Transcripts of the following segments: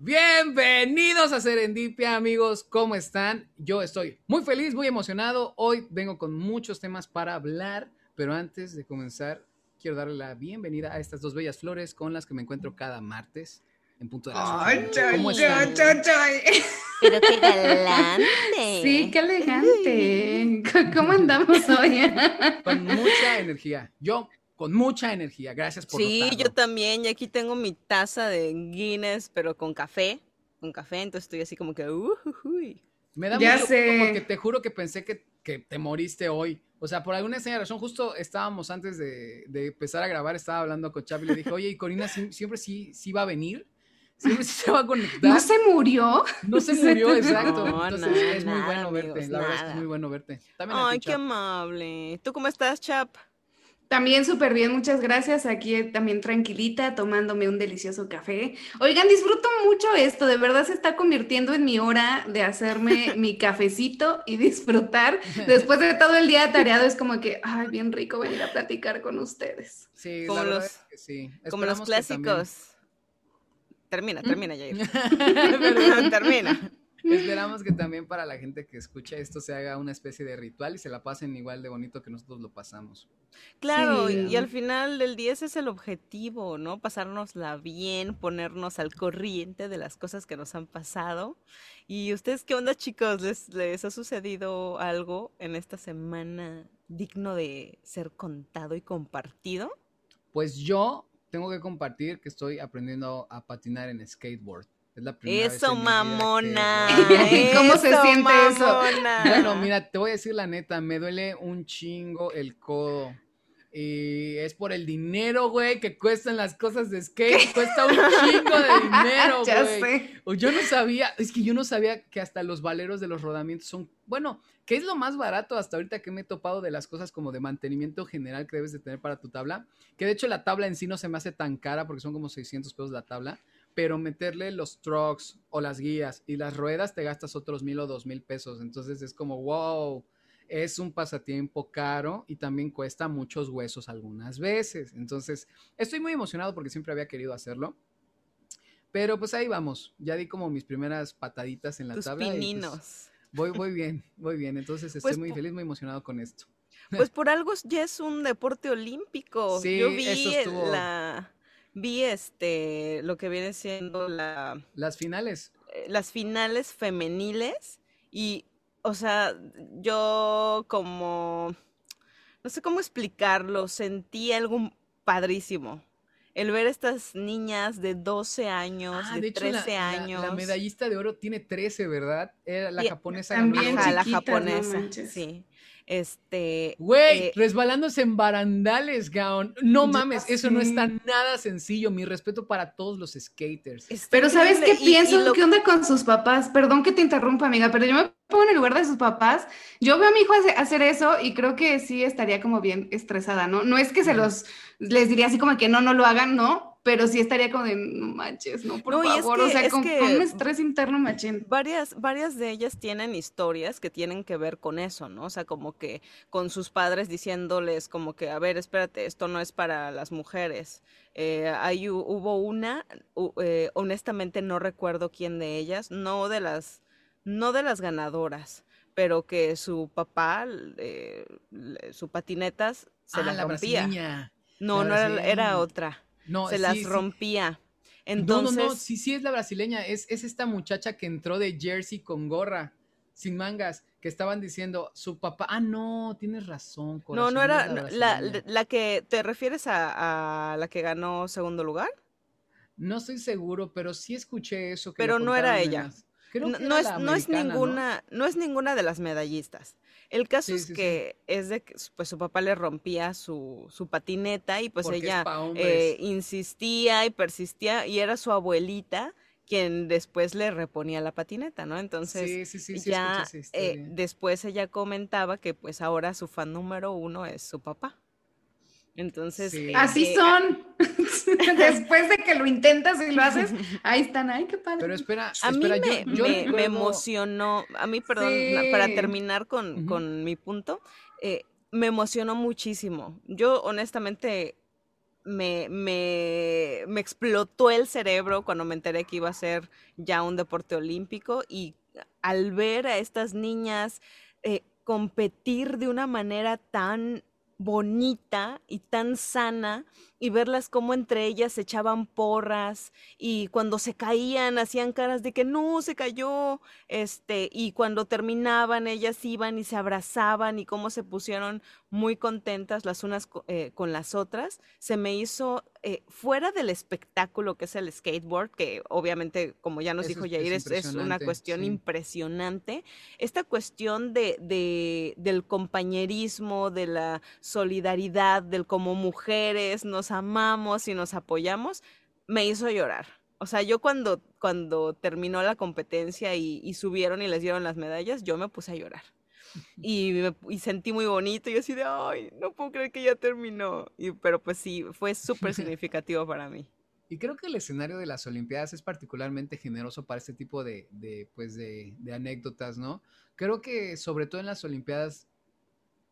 Bienvenidos a Serendipia, amigos. ¿Cómo están? Yo estoy muy feliz, muy emocionado. Hoy vengo con muchos temas para hablar, pero antes de comenzar, quiero darle la bienvenida a estas dos bellas flores con las que me encuentro cada martes en punto de chay, chay. Pero qué galante. Sí, qué elegante. ¿Cómo andamos hoy? Con mucha energía. Yo con mucha energía. Gracias por Sí, notarlo. yo también. Y aquí tengo mi taza de Guinness, pero con café. Con café, entonces estoy así como que. Uh, Me da Ya mucho sé. porque te juro que pensé que, que te moriste hoy. O sea, por alguna extraña razón, justo estábamos antes de, de empezar a grabar, estaba hablando con Chavi y le dije, oye, ¿y Corina siempre sí, sí va a venir? ¿Siempre sí se va a conectar? ¿No se murió? No se murió, exacto. No, Entonces nada, es muy nada, bueno verte. amigos, la verdad es que es muy bueno verte. También Ay, ti, qué Chap. amable. ¿Tú cómo estás, Chap? También súper bien, muchas gracias. Aquí eh, también tranquilita, tomándome un delicioso café. Oigan, disfruto mucho esto, de verdad se está convirtiendo en mi hora de hacerme mi cafecito y disfrutar. Después de todo el día atareado, es como que, ay, bien rico venir a platicar con ustedes. Sí, Como la los- es que sí. Como los Esperamos que también- clásicos. Termina, termina, Jair. termina. Esperamos que también para la gente que escucha esto se haga una especie de ritual y se la pasen igual de bonito que nosotros lo pasamos. Claro, Sí. y al final del día ese es el objetivo, ¿no? Pasárnosla bien, ponernos al corriente de las cosas que nos han pasado. ¿Y ustedes qué onda, chicos? ¿Les, les ha sucedido algo en esta semana digno de ser contado y compartido? Pues yo tengo que compartir que estoy aprendiendo a patinar en skateboard. Es la primera Eso, que- mamona. ¿Cómo se siente eso? mamona. Bueno, mira, te voy a decir la neta, me duele un chingo el codo. Y es por el dinero, güey, que cuestan las cosas de skate. Cuesta un chingo de dinero, ya güey. sé. Yo no sabía, es que yo no sabía que hasta los valeros de los rodamientos son, bueno, ¿qué es lo más barato hasta ahorita que me he topado de las cosas como de mantenimiento general que debes de tener para tu tabla? Que de hecho la tabla en sí no se me hace tan cara porque son como 600 pesos la tabla, pero meterle los trucks o las guías y las ruedas te gastas otros mil o dos mil pesos. Entonces es como, wow, es un pasatiempo caro y también cuesta muchos huesos algunas veces. Entonces estoy muy emocionado porque siempre había querido hacerlo. Pero pues ahí vamos, ya di como mis primeras pataditas en la Tus tabla. y, pues, pininos. voy, voy bien, voy bien. Entonces estoy Pues, muy feliz, muy emocionado con esto. Pues por algo ya es un deporte olímpico. Sí, Yo vi eso estuvo- la vi este lo que viene siendo la Las finales. eh, las finales femeniles y o sea, yo como no sé cómo explicarlo, sentí algo padrísimo. El ver estas niñas de 12 años, Ah, de, de hecho, 13 la, la- años. la medallista de oro tiene 13, ¿verdad? Era la Y- japonesa. ganó También. Ajá, la no japonesa, sí. Este, Güey, eh, resbalándose en barandales, Gaon. No mames, eso no está nada sencillo. Mi respeto para todos los skaters. está Pero ¿sabes qué y- y pienso? lo- ¿Qué onda con sus papás? Perdón que te interrumpa, amiga, pero yo me pongo en el lugar de sus papás. Yo veo a mi hijo hace- hacer eso y creo que sí estaría como bien estresada, ¿no? No es que se los, les diría así como que no, no lo hagan, no, pero sí estaría como de, no manches, no, por No, y es favor, o sea, es con, que- con un estrés interno machín. Varias, varias de ellas tienen historias que tienen que ver con eso, ¿no? O sea, como que con sus padres diciéndoles como que, a ver, espérate, esto no es para las mujeres. Eh, ahí hubo una, eh, honestamente no recuerdo quién de ellas, no de las, no de las ganadoras, pero que su papá, eh, le- su patinetas se ah, las la rompía. brasileña. No, la no era, otra. No, se sí, las rompía. No, Entonces, no, no, sí, sí es la brasileña. Es, es esta muchacha que entró de jersey con gorra, sin mangas, que estaban diciendo su papá. Ah, no, tienes razón. No, corazón, no era no, la, la, que te refieres a, a la que ganó segundo lugar. No estoy seguro, pero sí escuché eso. que Pero no era ella. las- Creo No, que no era es, no es ninguna, ¿no? es ninguna de las medallistas. El caso Sí, es sí, sí. que es de que pues su papá le rompía su, su patineta y pues Porque ella eh, insistía y persistía y era su abuelita quien después le reponía la patineta, ¿no? Entonces ya eh, después ella comentaba que pues ahora su fan número uno es su papá. Entonces, Sí. eh, Así eh, son. Después de que lo intentas y lo haces, ahí están, ay, qué padre. Pero espera, A mí me, yo, yo me- emocionó, a mí, perdón, para terminar con, con mi punto, eh, me emocionó muchísimo. Yo honestamente me, me, me, explotó el cerebro cuando me enteré que iba a ser ya un deporte olímpico y al ver a estas niñas eh, competir de una manera tan bonita y tan sana y verlas como entre ellas se echaban porras y cuando se caían hacían caras de que no se cayó este y cuando terminaban ellas iban y se abrazaban y cómo se pusieron muy contentas las unas eh, con las otras se me hizo eh, fuera del espectáculo que es el skateboard que obviamente como ya nos dijo Jair es, es, una cuestión impresionante esta cuestión de, de del compañerismo de la solidaridad del como mujeres nos amamos y nos apoyamos, me hizo llorar. O sea, yo cuando, cuando terminó la competencia y, subieron y les dieron las medallas, yo me puse a llorar. Y, y, sentí muy bonito y así de, ay, no puedo creer que ya terminó. Y, pero pues sí, fue súper significativo para mí. Y creo que el escenario de las Olimpiadas es particularmente generoso para este tipo de, de pues de, de, anécdotas, ¿no? Creo que sobre todo en las Olimpiadas,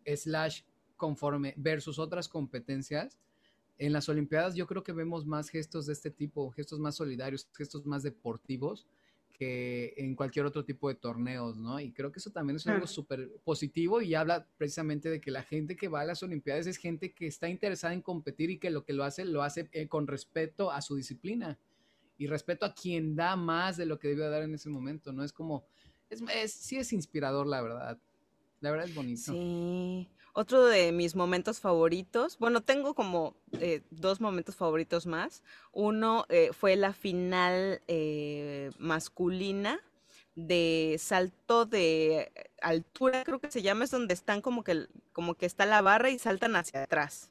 slash conforme versus otras competencias, en las Olimpiadas yo creo que vemos más gestos de este tipo, gestos más solidarios, gestos más deportivos que en cualquier otro tipo de torneos, ¿no? Y creo que eso también es algo súper positivo y habla precisamente de que la gente que va a las Olimpiadas es gente que está interesada en competir y que lo que lo hace, lo hace eh, con respeto a su disciplina y respeto a quien da más de lo que debe dar en ese momento, ¿no? Es como, es, es, sí es inspirador, la verdad. La verdad es bonito. Sí. Otro de mis momentos favoritos, bueno, tengo como eh, dos momentos favoritos más. Uno eh, fue la final eh, masculina de salto de altura, creo que se llama, es donde están como que, como que está la barra y saltan hacia atrás.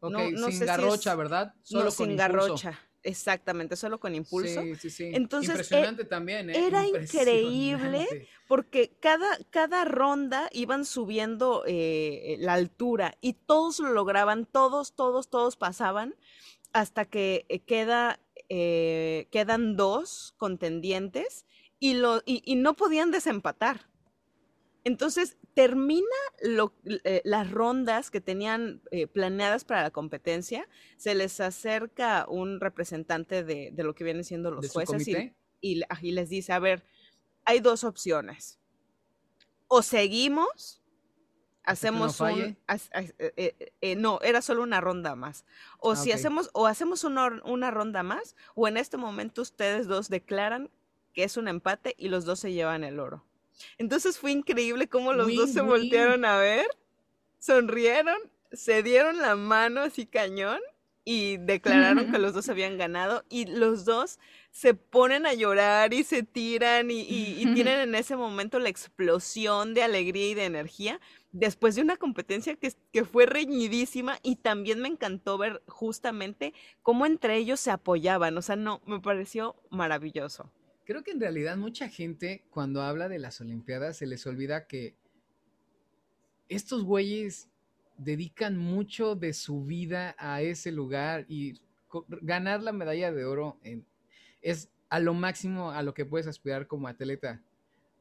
Ok, sin garrocha, ¿verdad? Solo no, sin garrocha. Exactamente, solo con impulso. Sí, sí, sí. Entonces, Impresionante también, ¿eh? Era increíble porque cada, cada ronda iban subiendo eh, la altura y todos lo lograban, todos, todos, todos pasaban hasta que eh, queda, eh, quedan dos contendientes y, lo, y no podían desempatar. Entonces termina eh, las rondas que tenían eh, planeadas para la competencia, se les acerca un representante de, lo que vienen siendo los jueces y, les dice, a ver, hay dos opciones. O seguimos, hacemos no un... Eh, no, era solo una ronda más. O ah, si hacemos, o hacemos una, una ronda más, o en este momento ustedes dos declaran que es un empate y los dos se llevan el oro. Entonces fue increíble cómo los dos se voltearon a ver, sonrieron, se dieron la mano así cañón y declararon que los dos habían ganado y los dos se ponen a llorar y se tiran y, tienen en ese momento la explosión de alegría y de energía después de una competencia que, que, fue reñidísima y también me encantó ver justamente cómo entre ellos se apoyaban, o sea, no, me pareció maravilloso. Creo que en realidad mucha gente cuando habla de las Olimpiadas se les olvida que estos güeyes dedican mucho de su vida a ese lugar y ganar la medalla de oro es a lo máximo a lo que puedes aspirar como atleta.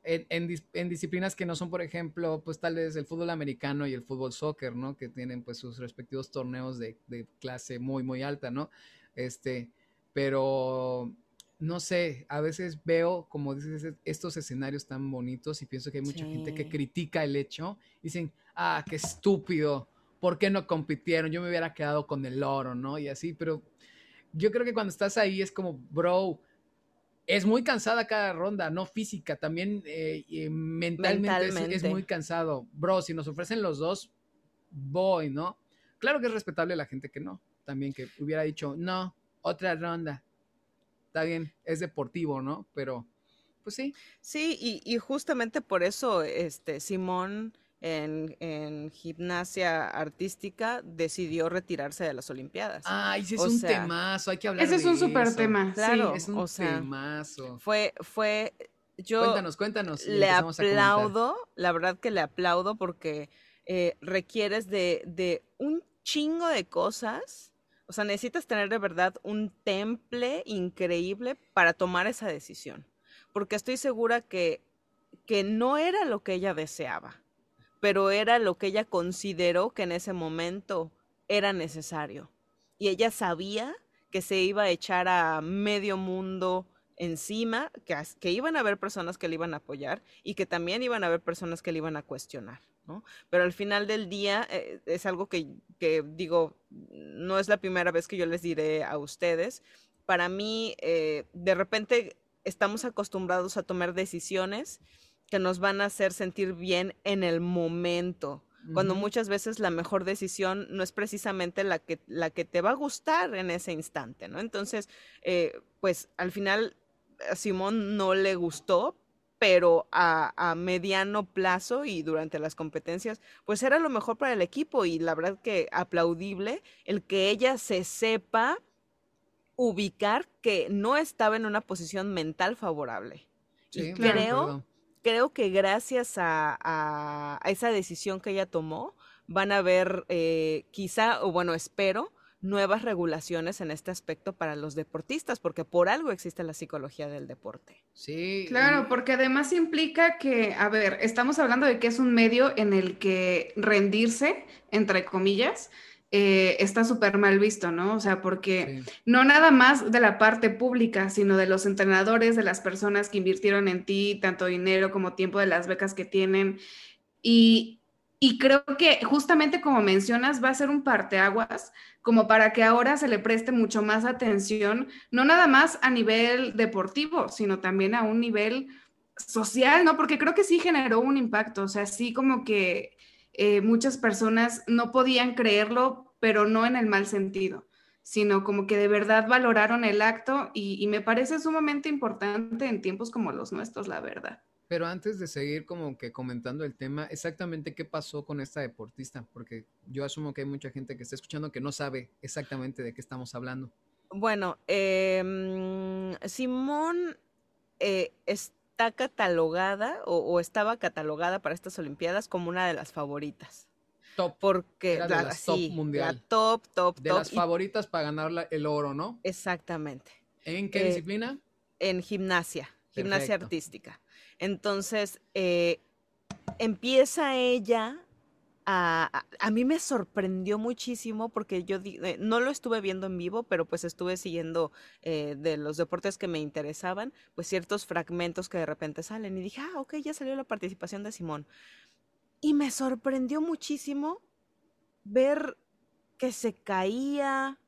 En, disciplinas que no son, por ejemplo, pues tal vez el fútbol americano y el fútbol soccer, ¿no? Que tienen pues sus respectivos torneos de, de clase muy, muy alta, ¿no? Este, pero no sé, a veces veo, como dices, estos escenarios tan bonitos y pienso que hay mucha gente que critica el hecho. Dicen, ah, qué estúpido, ¿por qué no compitieron? Yo me hubiera quedado con el oro, ¿no? Y así, pero yo creo que cuando estás ahí es como, bro, es muy cansada cada ronda, no física, también eh, mentalmente, Es, es, muy cansado. Bro, si nos ofrecen los dos, voy, ¿no? Claro que es respetable la gente que no, también que hubiera dicho, no, otra ronda, está bien, es deportivo, ¿no? Pero, pues sí. Sí, y, justamente por eso, este, Simón en, gimnasia artística decidió retirarse de las Olimpiadas. Ay, ese es un temazo, hay que hablar ese es un súper tema. Claro, es un temazo. Fue, fue, yo cuéntanos, cuéntanos. Le aplaudo, la verdad que le aplaudo porque eh, requieres de, de un chingo de cosas o sea, necesitas tener de verdad un temple increíble para tomar esa decisión. Porque estoy segura que, que no era lo que ella deseaba, pero era lo que ella consideró que en ese momento era necesario. y ella sabía que se iba a echar a medio mundo encima, que, que iban a haber personas que le iban a apoyar y que también iban a haber personas que le iban a cuestionar. ¿no? Pero al final del día eh, es algo que, que, digo, no es la primera vez que yo les diré a ustedes. Para mí, eh, de repente estamos acostumbrados a tomar decisiones que nos van a hacer sentir bien en el momento, cuando muchas veces la mejor decisión no es precisamente la que, la que te va a gustar en ese instante, ¿no? Entonces, eh, pues al final a Simón no le gustó, pero a, a, mediano plazo y durante las competencias, pues era lo mejor para el equipo y la verdad que aplaudible el que ella se sepa ubicar que no estaba en una posición mental favorable. y creo, creo que gracias a, esa decisión que ella tomó, van a haber eh, quizá, o bueno, espero, nuevas regulaciones en este aspecto para los deportistas, porque por algo existe la psicología del deporte. Sí. Claro, porque además implica que, a ver, estamos hablando de que es un medio en el que rendirse, entre comillas, eh, está súper mal visto, ¿no? O sea, porque no nada más de la parte pública, sino de los entrenadores, de las personas que invirtieron en ti, tanto dinero como tiempo de las becas que tienen. Y, y creo que justamente como mencionas, va a ser un parteaguas como para que ahora se le preste mucho más atención, no nada más a nivel deportivo, sino también a un nivel social, ¿no? Porque creo que sí generó un impacto, o sea, sí como que eh, muchas personas no podían creerlo, pero no en el mal sentido, sino como que de verdad valoraron el acto y, me parece sumamente importante en tiempos como los nuestros, la verdad. Pero antes de seguir como que comentando el tema, exactamente qué pasó con esta deportista, porque yo asumo que hay mucha gente que está escuchando que no sabe exactamente de qué estamos hablando. Bueno, em, Simón eh, está catalogada o, estaba catalogada para estas Olimpiadas como una de las favoritas. Top. Porque la, top mundial. top, top, De las favoritas para ganar el oro, ¿no? Exactamente. ¿En qué eh, disciplina? En gimnasia, gimnasia artística. Entonces, eh, empieza ella a, a, mí me sorprendió muchísimo porque yo eh, no lo estuve viendo en vivo, pero pues estuve siguiendo eh, de los deportes que me interesaban, pues ciertos fragmentos que de repente salen y dije, ah, ok, ya salió la participación de Simón. Y me sorprendió muchísimo ver que se caía,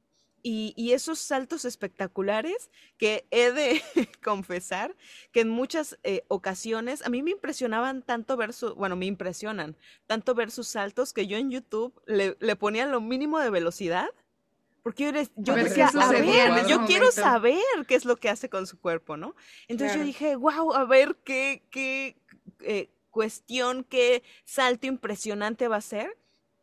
y, esos saltos espectaculares que he de confesar que en muchas eh, ocasiones a mí me impresionaban tanto ver su, bueno, me impresionan tanto ver sus saltos que yo en YouTube le, ponía lo mínimo de velocidad. Porque yo, yo decía, a ver, yo quiero saber qué es lo que hace con su cuerpo, ¿no? Entonces yo dije, wow, a ver qué, qué eh, cuestión, qué salto impresionante va a ser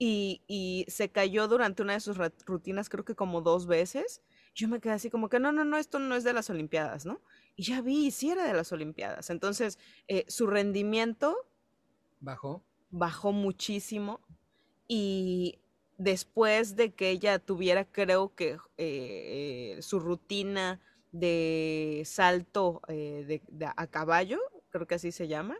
y, se cayó durante una de sus rutinas, creo que como dos veces. Yo me quedé así como que no, no, no, esto no es de las Olimpiadas, ¿no? Y ya vi, sí era de las Olimpiadas. Entonces, eh, su rendimiento bajó. Bajó muchísimo. Y después de que ella tuviera, creo que eh, su rutina de salto eh, a caballo, creo que así se llama,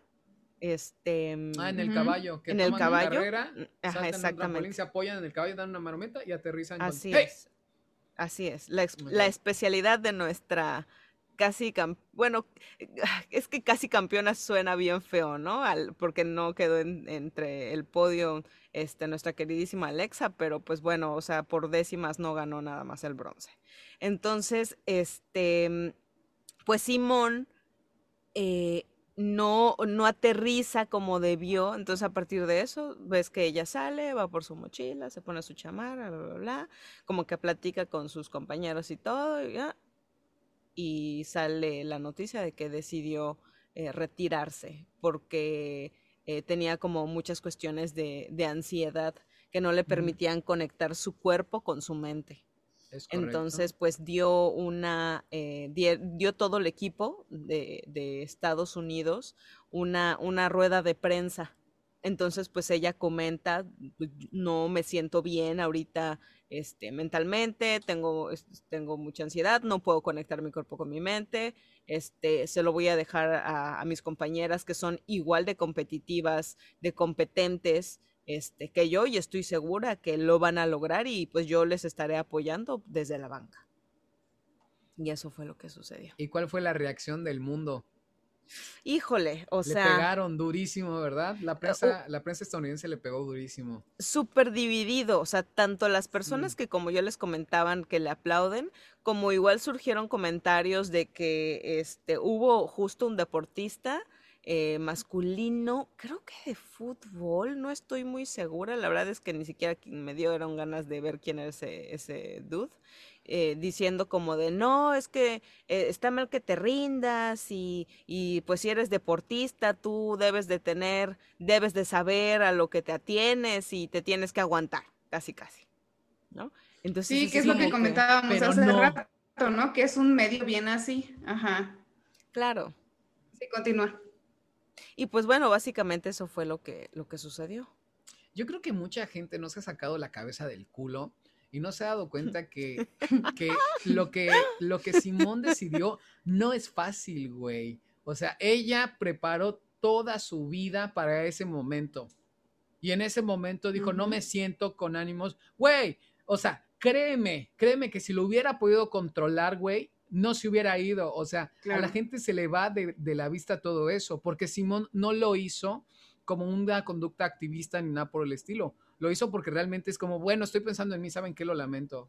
este, ah, en el caballo, que en el caballo. Carrera, Ajá, exactamente. se apoyan en el caballo, dan una marometa y aterrizan. Así es. Así es. La, la especialidad de nuestra casi, bueno, es que casi campeona suena bien feo, ¿no? Al, porque no quedó entre el podio este, nuestra queridísima Alexa, pero pues bueno, o sea, por décimas no ganó nada más el bronce. Entonces, este, pues Simón eh, no, no aterriza como debió. Entonces, a partir de eso, ves que ella sale, va por su mochila, se pone su chamarra, bla, bla, bla, como que platica con sus compañeros y todo, y, sale la noticia de que decidió eh, retirarse porque eh, tenía como muchas cuestiones de, de ansiedad que no le permitían conectar su cuerpo con su mente. Entonces, pues eh, dio, todo el equipo de, Estados Unidos una, rueda de prensa. Entonces, pues ella comenta, pues, no me siento bien ahorita este, mentalmente, tengo, tengo mucha ansiedad, no puedo conectar mi cuerpo con mi mente, este, se lo voy a dejar a, a mis compañeras que son igual de competitivas, de competentes, este, que yo y estoy segura que lo van a lograr y pues yo les estaré apoyando desde la banca. Y eso fue lo que sucedió. ¿Y cuál fue la reacción del mundo? Híjole, o le sea. pegaron durísimo, ¿verdad? La prensa, la prensa estadounidense le pegó durísimo. Súper dividido, o sea, tanto las personas Mm. que como yo les comentaban que le aplauden, como igual surgieron comentarios de que este hubo justo un deportista eh, masculino, creo que de fútbol, no estoy muy segura, la verdad es que ni siquiera me dieron ganas de ver quién era ese, ese dude, eh, diciendo como de, no, es que eh, está mal que te rindas y, y pues si eres deportista, tú debes de tener, debes de saber a lo que te atienes y te tienes que aguantar, casi, casi, ¿no? Entonces, Sí, que es lo que comentábamos hace no. rato, ¿no? Que es un medio bien así. Ajá. Claro. Sí, continúa. Y pues bueno, básicamente eso fue lo que, lo que sucedió. Yo creo que mucha gente no se ha sacado la cabeza del culo y no se ha dado cuenta que, que lo que lo que Simón decidió no es fácil, güey. O sea, ella preparó toda su vida para ese momento. Y en ese momento dijo, no me siento con ánimos. Güey, o sea, créeme, créeme que si lo hubiera podido controlar, güey, no se hubiera ido. O sea, a la gente se le va de, de la vista todo eso, porque Simón no lo hizo como una conducta activista ni nada por el estilo. Lo hizo porque realmente es como, bueno, estoy pensando en mí, ¿saben qué? Lo lamento.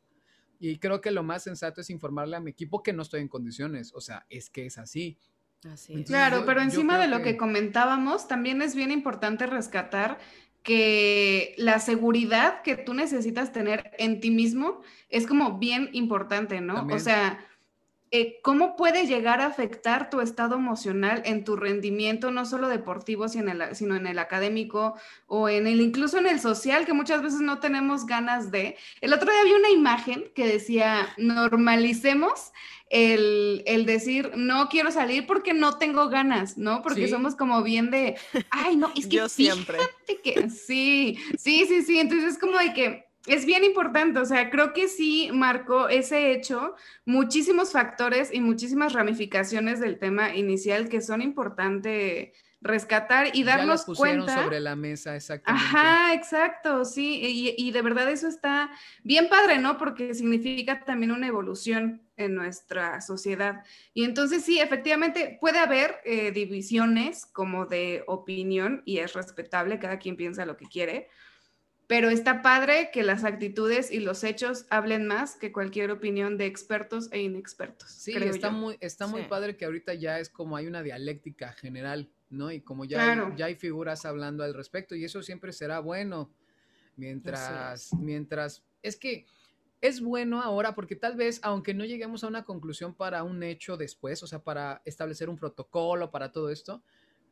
Y creo que lo más sensato es informarle a mi equipo que no estoy en condiciones. O sea, es que es así. Así es. Entonces, Claro, yo- pero yo encima de lo que... comentábamos, también es bien importante rescatar que la seguridad que tú necesitas tener en ti mismo es como bien importante, ¿no? También. O sea, eh, ¿cómo puede llegar a afectar tu estado emocional en tu rendimiento, no solo deportivo, sino en el, sino en el académico o en el, incluso en el social, que muchas veces no tenemos ganas de? El otro día vi una imagen que decía, normalicemos el, el decir, no quiero salir porque no tengo ganas, ¿no? Porque Sí. somos como bien de, ay, no, es que Yo siempre. fíjate que sí, sí, sí, sí, entonces es como de que es bien importante, o sea, creo que sí marcó ese hecho muchísimos factores y muchísimas ramificaciones del tema inicial que son importante rescatar y ya darnos pusieron cuenta. sobre la mesa, exactamente. Ajá, exacto, sí, y, y de verdad eso está bien padre, ¿no? Porque significa también una evolución en nuestra sociedad. Y entonces sí, efectivamente puede haber eh, divisiones como de opinión y es respetable, cada quien piensa lo que quiere, pero está padre que las actitudes y los hechos hablen más que cualquier opinión de expertos e inexpertos. Sí, creo está yo. muy, está muy padre que ahorita ya es como hay una dialéctica general, ¿no? Y como ya, Claro. hay, ya hay figuras hablando al respecto, y eso siempre será bueno. Mientras, mientras, es que es bueno ahora porque tal vez, aunque no lleguemos a una conclusión para un hecho después, o sea, para establecer un protocolo, para todo esto,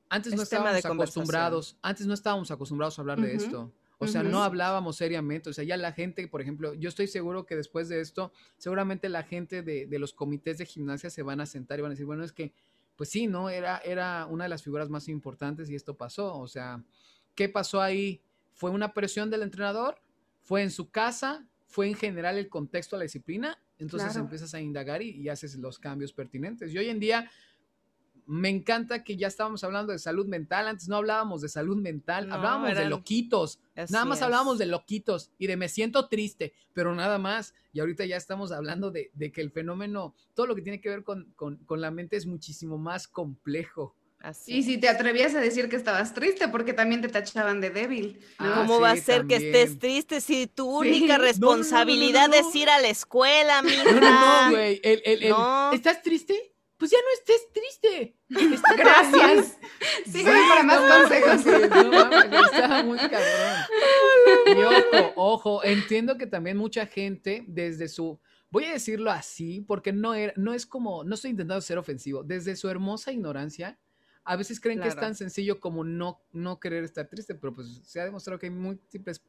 antes no Es estábamos acostumbrados, antes no estábamos acostumbrados a hablar de esto. O sea, no hablábamos seriamente. O sea, ya la gente, por ejemplo, yo estoy seguro que después de esto, seguramente la gente de, de los comités de gimnasia se van a sentar y van a decir, bueno, es que, pues sí, ¿no? Era, era una de las figuras más importantes y esto pasó. O sea, ¿qué pasó ahí? ¿Fue una presión del entrenador? ¿Fue en su casa? ¿Fue en general el contexto de la disciplina? Entonces Claro. empiezas a indagar y, y haces los cambios pertinentes. Y hoy en día me encanta que ya estábamos hablando de salud mental. Antes no hablábamos de salud mental, No, hablábamos de loquitos. Así Nada más es. hablábamos de loquitos y de me siento triste, pero nada más. Y ahorita ya estamos hablando de, de que el fenómeno, todo lo que tiene que ver con, con- con la mente es muchísimo más complejo. Así Y es. si te atrevías a decir que estabas triste, porque también te tachaban de débil. ¿no? Ah, ¿Cómo va a ser que estés triste si tu Sí. única No, no, no, no, responsabilidad no, no. es ir a la escuela, mija? No, no, no, güey. El- el- el- No. ¿Estás triste? Pues ya no estés triste. Gracias. Sígueme para más no, consejos. sí, no está muy cabrón. Y ojo, ojo, entiendo que también mucha gente desde su, voy a decirlo así, porque no, era, no es como, no estoy intentando ser ofensivo, desde su hermosa ignorancia, a veces creen que es tan sencillo como no, no querer estar triste, pero pues se ha demostrado que hay múltiples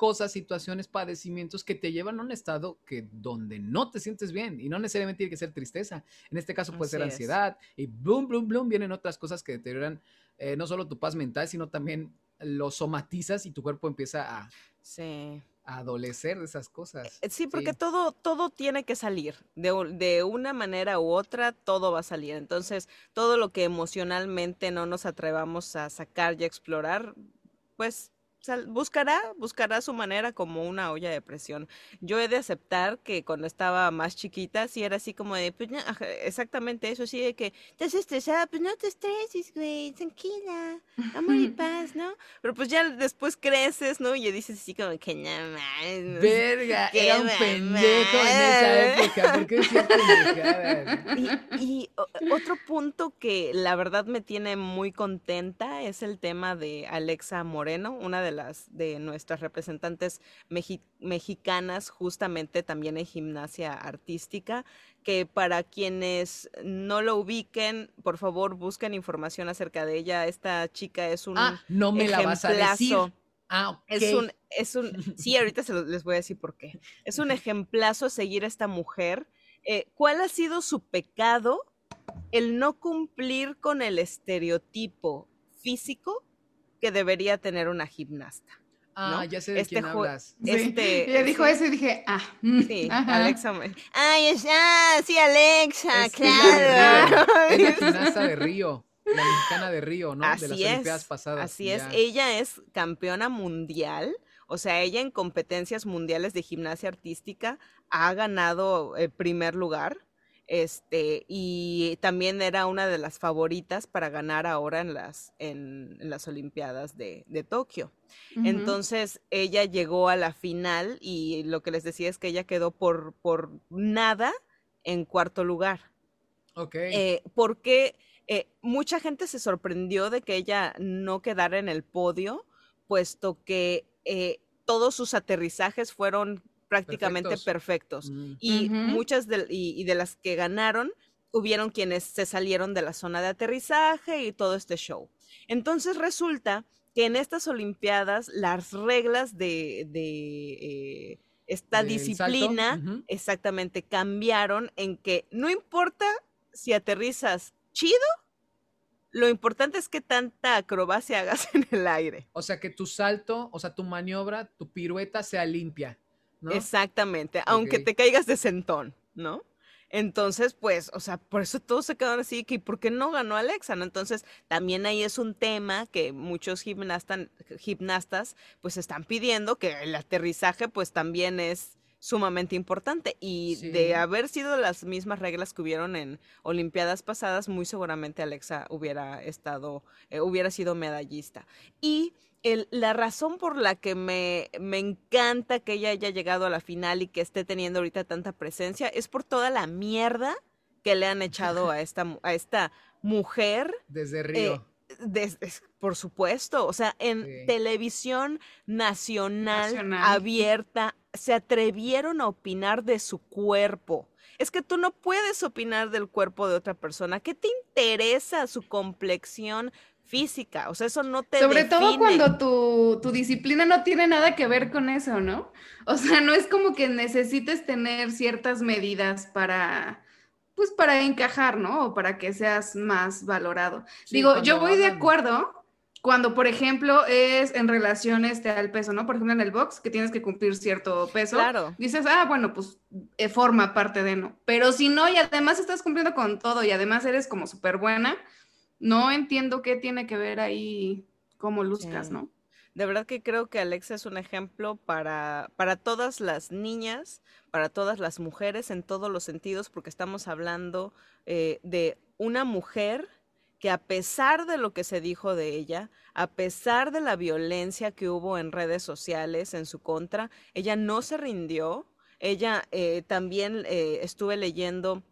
cosas, situaciones, padecimientos que te llevan a un estado que donde no te sientes bien y no necesariamente tiene que ser tristeza. En este caso puede ser es. ansiedad y boom, boom, boom, vienen otras cosas que deterioran eh, no solo tu paz mental, sino también lo somatizas y tu cuerpo empieza a, Sí. a adolecer de esas cosas. Eh, Sí, porque Sí. todo, todo tiene que salir. De, de una manera u otra, todo va a salir. Entonces, todo lo que emocionalmente no nos atrevamos a sacar y a explorar, pues buscará, buscará su manera como una olla de presión. Yo he de aceptar que cuando estaba más chiquita, sí era así como de, pues exactamente eso, sí, de que estás estresada, pues no te estreses, güey, tranquila, amor y paz, ¿no? Pero pues ya después creces, ¿no? Y dices así como que nada más. Verga, era un pendejo en esa época, ¿por qué Y, y otro punto que la verdad me tiene muy contenta es el tema de Alexa Moreno, una de las de nuestras representantes mexicanas justamente también en gimnasia artística, que para quienes no lo ubiquen, por favor busquen información acerca de ella. Esta chica es un ah, no me la vas a decir. Ah, Es un, es un, sí, ahorita se les voy a decir por qué. Es un ejemplazo seguir a esta mujer. Eh, ¿Cuál ha sido su pecado? El no cumplir con el estereotipo físico que debería tener una gimnasta. Ah, ya sé de este quién hablas. Este, Ella dijo eso y dije, ah. Mm, sí, Alexa. Ay, ah, sí, Alexa, claro. Es la gimnasta de Río, la mexicana de Río, ¿no? Así de las es, Olimpiadas pasadas. Así es, ella es campeona mundial. O sea, ella en competencias mundiales de gimnasia artística ha ganado el primer lugar este, y también era una de las favoritas para ganar ahora en las, en, las Olimpiadas de, de Tokio. Entonces ella llegó a la final y lo que les decía es que ella quedó por, por nada en cuarto lugar. Ok. Eh, porque eh, mucha gente se sorprendió de que ella no quedara en el podio, puesto que eh, todos sus aterrizajes fueron prácticamente perfectos. Mm. Y muchas de, y, de las que ganaron, hubieron quienes se salieron de la zona de aterrizaje y todo este show. Entonces resulta que en estas Olimpiadas las reglas de, de eh, esta disciplina exactamente cambiaron en que no importa si aterrizas chido, lo importante es que tanta acrobacia hagas en el aire. O sea, que tu salto, o sea, tu maniobra, tu pirueta sea limpia. Exactamente, aunque te caigas de sentón, ¿no? Entonces, pues, o sea, por eso todos se quedaron así, que ¿por qué no ganó Alexa? ¿no? Entonces, también ahí es un tema que muchos gimnastas, pues, están pidiendo que el aterrizaje, pues, también es sumamente importante. Y de haber sido las mismas reglas que hubieron en Olimpiadas pasadas, muy seguramente Alexa hubiera estado, eh, hubiera sido medallista. Y la razón por la que me, me, encanta que ella haya llegado a la final y que esté teniendo ahorita tanta presencia es por toda la mierda que le han echado a esta, a esta mujer. Desde Río. Eh, por supuesto, o sea, en televisión nacional, abierta, se atrevieron a opinar de su cuerpo. Es que tú no puedes opinar del cuerpo de otra persona. ¿Qué te interesa su complexión física, o sea, eso no te Sobre todo cuando tu, tu, disciplina no tiene nada que ver con eso, ¿no? O sea, no es como que necesites tener ciertas medidas para, pues para encajar, ¿no? O para que seas más valorado. Digo, yo voy de acuerdo cuando, por ejemplo, es en relación este, al peso, ¿no? Por ejemplo, en el box, que tienes que cumplir cierto peso. Claro. Dices, ah, bueno, pues eh, forma parte de, ¿no? Pero si no, y además estás cumpliendo con todo, y además eres como súper buena, no entiendo qué tiene que ver ahí cómo luzcas, ¿no? De verdad que creo que Alexa es un ejemplo para, para todas las niñas, para todas las mujeres en todos los sentidos, porque estamos hablando eh, de una mujer que a pesar de lo que se dijo de ella, a pesar de la violencia que hubo en redes sociales en su contra, ella no se rindió. Ella eh, también eh, estuve leyendo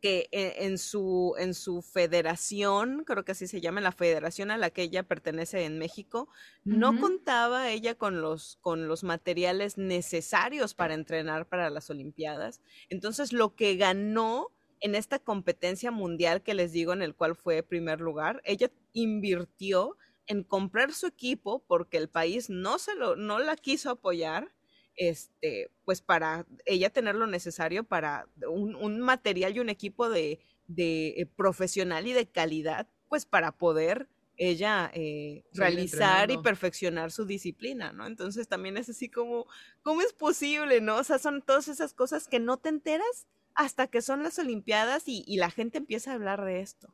que e, en, su, en su federación, creo que así se llama, la federación a la que ella pertenece en México, no contaba ella con los, con los materiales necesarios para entrenar para las Olimpiadas. Entonces, lo que ganó en esta competencia mundial que les digo, en el cual fue primer lugar, ella invirtió en comprar su equipo porque el país no se lo, no la quiso apoyar este, pues para ella tener lo necesario para un, material y un equipo de, eh, profesional y de calidad, pues para poder ella eh, realizar y perfeccionar su disciplina, ¿no? Entonces también es así como, ¿cómo es posible, no? O sea, son todas esas cosas que no te enteras hasta que son las Olimpiadas y, la gente empieza a hablar de esto.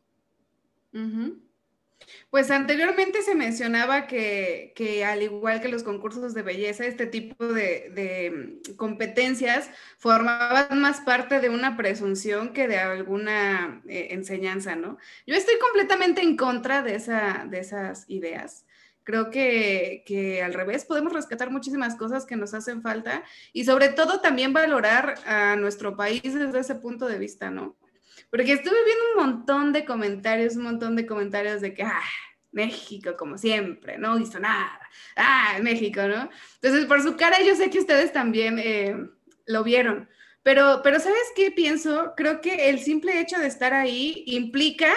Pues anteriormente se mencionaba que, al igual que los concursos de belleza, este tipo de, mm, competencias formaban más parte de una presunción que de alguna eh, enseñanza, ¿no? Yo estoy completamente en contra de, esa, de esas ideas. Creo que, que, al revés podemos rescatar muchísimas cosas que nos hacen falta y sobre todo también valorar a nuestro país desde ese punto de vista, ¿no? Porque estuve viendo un montón de comentarios, un montón de comentarios de que, ah, México como siempre, no hizo nada, ah, México, ¿no? Entonces, por su cara yo sé que ustedes también eh, lo vieron, pero, pero ¿sabes qué pienso? Creo que el simple hecho de estar ahí implica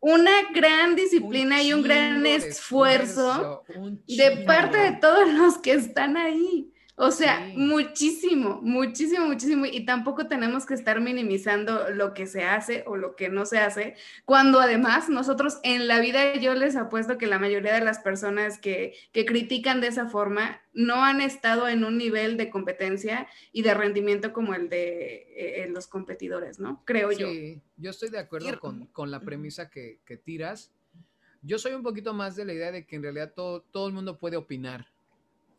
una gran disciplina y un gran esfuerzo de parte de todos los que están ahí. O sea, muchísimo, muchísimo, muchísimo. Y tampoco tenemos que estar minimizando lo que se hace o lo que no se hace, cuando además nosotros en la vida yo les apuesto que la mayoría de las personas que, que critican de esa forma no han estado en un nivel de competencia y de rendimiento como el de eh, los competidores, ¿no? Creo yo. Sí, yo estoy de acuerdo con, con la premisa que, que tiras. Yo soy un poquito más de la idea de que en realidad todo, todo el mundo puede opinar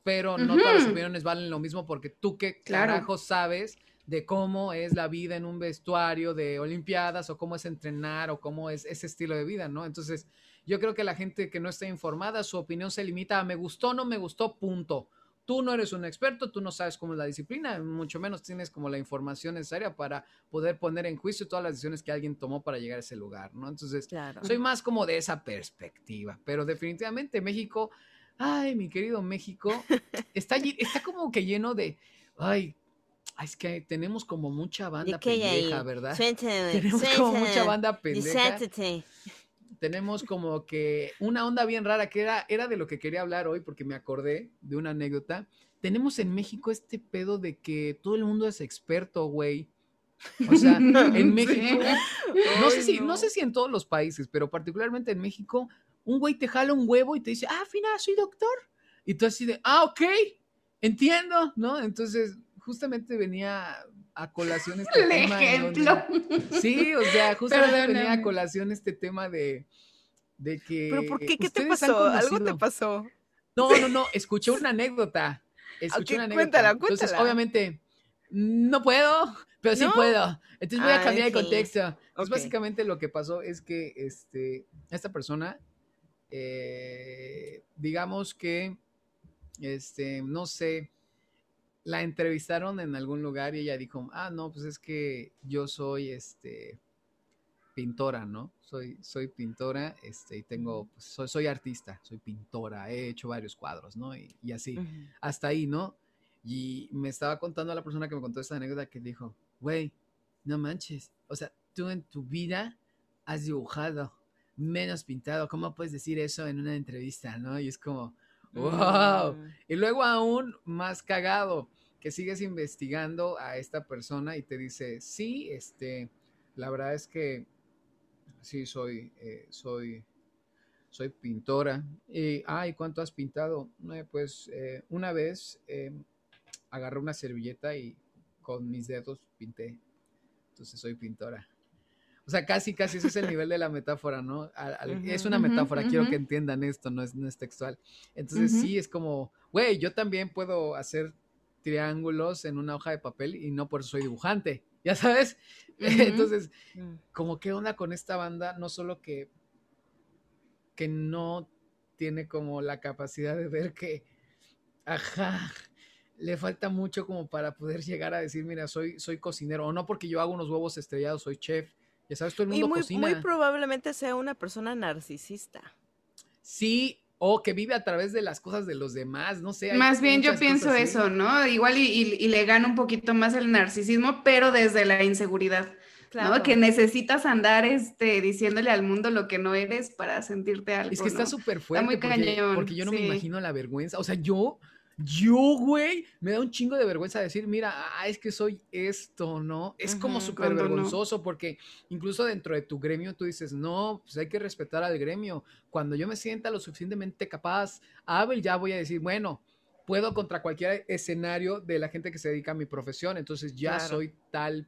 pero no todas las opiniones valen lo mismo porque tú qué carajo sabes de cómo es la vida en un vestuario de Olimpiadas o cómo es entrenar o cómo es ese estilo de vida, ¿no? Entonces, yo creo que la gente que no está informada, su opinión se limita a me gustó, no me gustó, punto. Tú no eres un experto, tú no sabes cómo es la disciplina, mucho menos tienes como la información necesaria para poder poner en juicio todas las decisiones que alguien tomó para llegar a ese lugar, ¿no? Entonces, soy más como de esa perspectiva, pero definitivamente México ay, mi querido México, está, está como que lleno de, ay, es que tenemos como mucha banda pendeja, ¿verdad? tenemos como mucha banda pendeja. Tenemos como que una onda bien rara que era, era de lo que quería hablar hoy porque me acordé de una anécdota. Tenemos en México este pedo de que todo el mundo es experto, güey. O sea, en México, no sé, si, no sé si en todos los países, pero particularmente en México, un güey te jala un huevo y te dice, ah, fina, soy doctor. Y tú así de, ah, ok, entiendo, ¿no? Entonces, justamente venía a colación este El tema. Ejemplo. sí, o sea, justamente venía a colación este tema de, de que. ¿Pero por qué? ¿Qué te pasó? ¿Algo te pasó? No, no, no, escuché una anécdota. Escuché una anécdota. Cuéntala, cuéntala. Entonces, obviamente, no puedo, pero sí puedo. Entonces voy a cambiar de contexto. básicamente lo que pasó es que este, esta persona eh, digamos que, este, no sé, la entrevistaron en algún lugar y ella dijo, ah, no, pues es que yo soy, este, pintora, ¿no? Soy, soy pintora, este, y tengo, pues, soy, soy artista, soy pintora, he hecho varios cuadros, ¿no? Y, así, hasta ahí, ¿no? Y me estaba contando a la persona que me contó esta anécdota que dijo, güey, no manches, o sea, tú en tu vida has dibujado, menos pintado. ¿Cómo puedes decir eso en una entrevista, no? Y es como, wow. Mm. Y luego aún más cagado, que sigues investigando a esta persona y te dice, sí, este, la verdad es que sí, soy, eh, soy, soy pintora. Y, ay, ¿cuánto has pintado? pues eh, una vez eh, agarré una servilleta y con mis dedos pinté. Entonces soy pintora. O sea, casi, casi ese es el nivel de la metáfora, ¿no? es una metáfora, quiero que entiendan esto, no es, no es textual. Entonces sí, es como, güey, yo también puedo hacer triángulos en una hoja de papel y no por eso soy dibujante, ya sabes. Entonces, mm. como qué onda con esta banda, no solo que, que no tiene como la capacidad de ver que, ajá, le falta mucho como para poder llegar a decir, mira, soy, soy cocinero, o no porque yo hago unos huevos estrellados, soy chef, ya sabes, todo el mundo y muy, muy probablemente sea una persona narcisista. Sí, o que vive a través de las cosas de los demás, no sé. Más bien yo pienso eso, ¿no? Igual y, le gana un poquito más el narcisismo, pero desde la inseguridad. Claro. Que necesitas andar este, diciéndole al mundo lo que no eres para sentirte algo. Es que está súper fuerte. Está muy porque, Porque yo no me imagino la vergüenza. O sea, yo, yo, güey, me da un chingo de vergüenza decir, mira, ah, es que soy esto, ¿no? Es como súper vergonzoso porque incluso dentro de tu gremio tú dices, no, pues hay que respetar al gremio. Cuando yo me sienta lo suficientemente capaz, hábil, ya voy a decir, bueno, puedo contra cualquier escenario de la gente que se dedica a mi profesión, entonces ya soy tal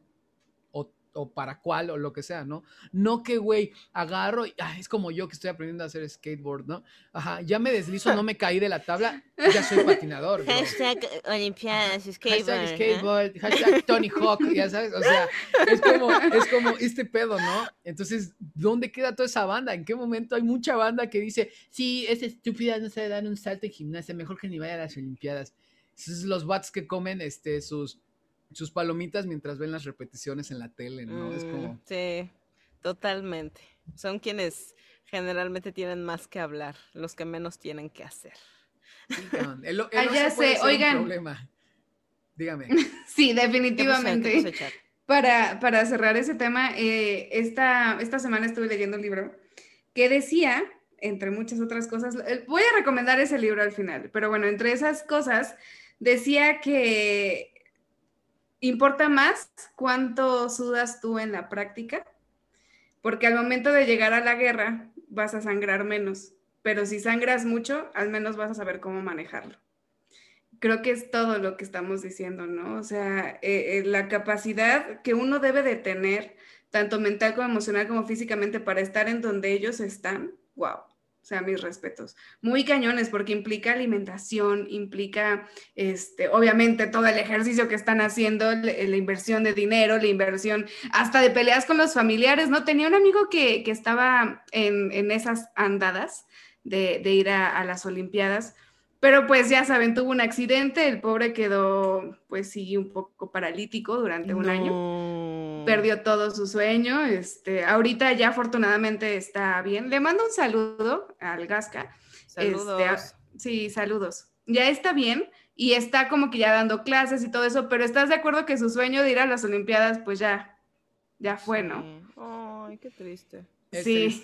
o para cuál o lo que sea, ¿no? No que, güey, agarro y es como yo que estoy aprendiendo a hacer skateboard, ¿no? Ajá, ya me deslizo, no me caí de la tabla, ya soy patinador. Hashtag Olimpiadas, skateboard. Hashtag skateboard, hashtag Tony Hawk, ya sabes, o sea, es como, es como este pedo, ¿no? Entonces, ¿dónde queda toda esa banda? ¿En qué momento hay mucha banda que dice, sí, es estúpida, no sabe dar un salto en gimnasia, mejor que ni vaya a las Olimpiadas? Esos los bats que comen este, sus sus palomitas mientras ven las repeticiones en la tele, ¿no? es como... Mm, sí, totalmente. Son quienes generalmente tienen más que hablar, los que menos tienen que hacer. el, ah, sé, oigan. problema. Dígame. sí, definitivamente. Para, para cerrar ese tema, eh, esta, esta semana estuve leyendo un libro que decía, entre muchas otras cosas, voy a recomendar ese libro al final, pero bueno, entre esas cosas, decía que importa más cuánto sudas tú en la práctica, porque al momento de llegar a la guerra vas a sangrar menos, pero si sangras mucho, al menos vas a saber cómo manejarlo. Creo que es todo lo que estamos diciendo, ¿no? O sea, eh, eh, la capacidad que uno debe de tener, tanto mental como emocional como físicamente, para estar en donde ellos están, wow. O sea, mis respetos. Muy cañones porque implica alimentación, implica, este, obviamente, todo el ejercicio que están haciendo, la inversión de dinero, la inversión hasta de peleas con los familiares, ¿no? Tenía un amigo que, estaba en, esas andadas de, ir a, las Olimpiadas, pero pues ya saben, tuvo un accidente, el pobre quedó, pues sí, un poco paralítico durante un año perdió todo su sueño. Este, ahorita ya afortunadamente está bien. Le mando un saludo al Gasca. Este, saludos. sí, saludos. Ya está bien y está como que ya dando clases y todo eso, pero ¿estás de acuerdo que su sueño de ir a las Olimpiadas, pues ya, ya fue, ¿no? Ay, qué triste. sí.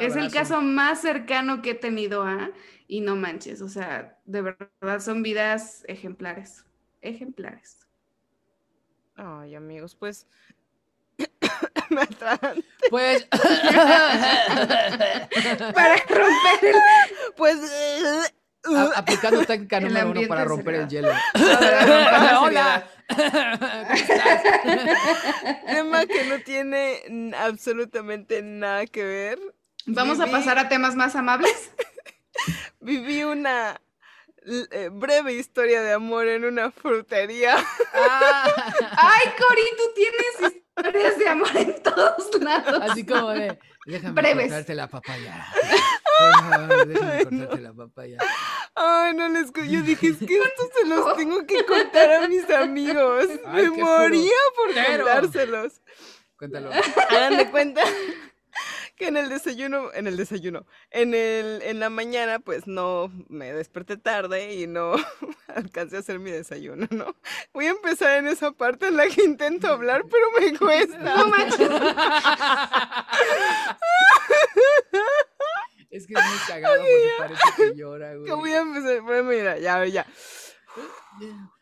Es el caso más cercano que he tenido a, y no manches, o sea, de verdad son vidas ejemplares, ejemplares. Ay, amigos, pues Pues. para romper el. Pues. aplicando técnica número uno para romper el hielo. Hola. Tema que no tiene absolutamente nada que ver. Vamos a pasar a temas más amables. Viví una eh, breve historia de amor en una frutería. Ah. Ay, Cori, tú tienes historias de amor en todos lados. Así como de, déjame cortarte la papaya. Favor, déjame cortarte la papaya. Ay, no les yo dije, es que esto se los tengo que contar a mis amigos. Me moría por contárselos. Cuéntalo. Hagan de cuenta que en el desayuno, en el desayuno, en el, en la mañana, pues no me desperté tarde y no alcancé a hacer mi desayuno, ¿no? Voy a empezar en esa parte en la que intento hablar, pero me cuesta. No manches. Es que es muy cagado porque parece que llora, güey. Que voy a empezar, bueno, mira, ya, ya.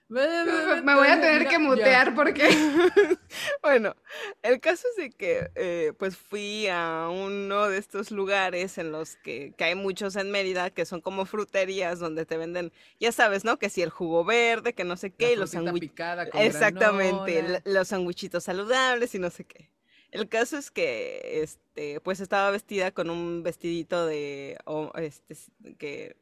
Me voy a tener que mutear porque... bueno, el caso es de que eh, pues fui a uno de estos lugares en los que, hay muchos en Mérida, que son como fruterías donde te venden, ya sabes, ¿no? Que si el jugo verde, que no sé qué, y los sándwichitos. Exactamente, los sándwichitos saludables y no sé qué. El caso es que, este, pues estaba vestida con un vestidito de, este, que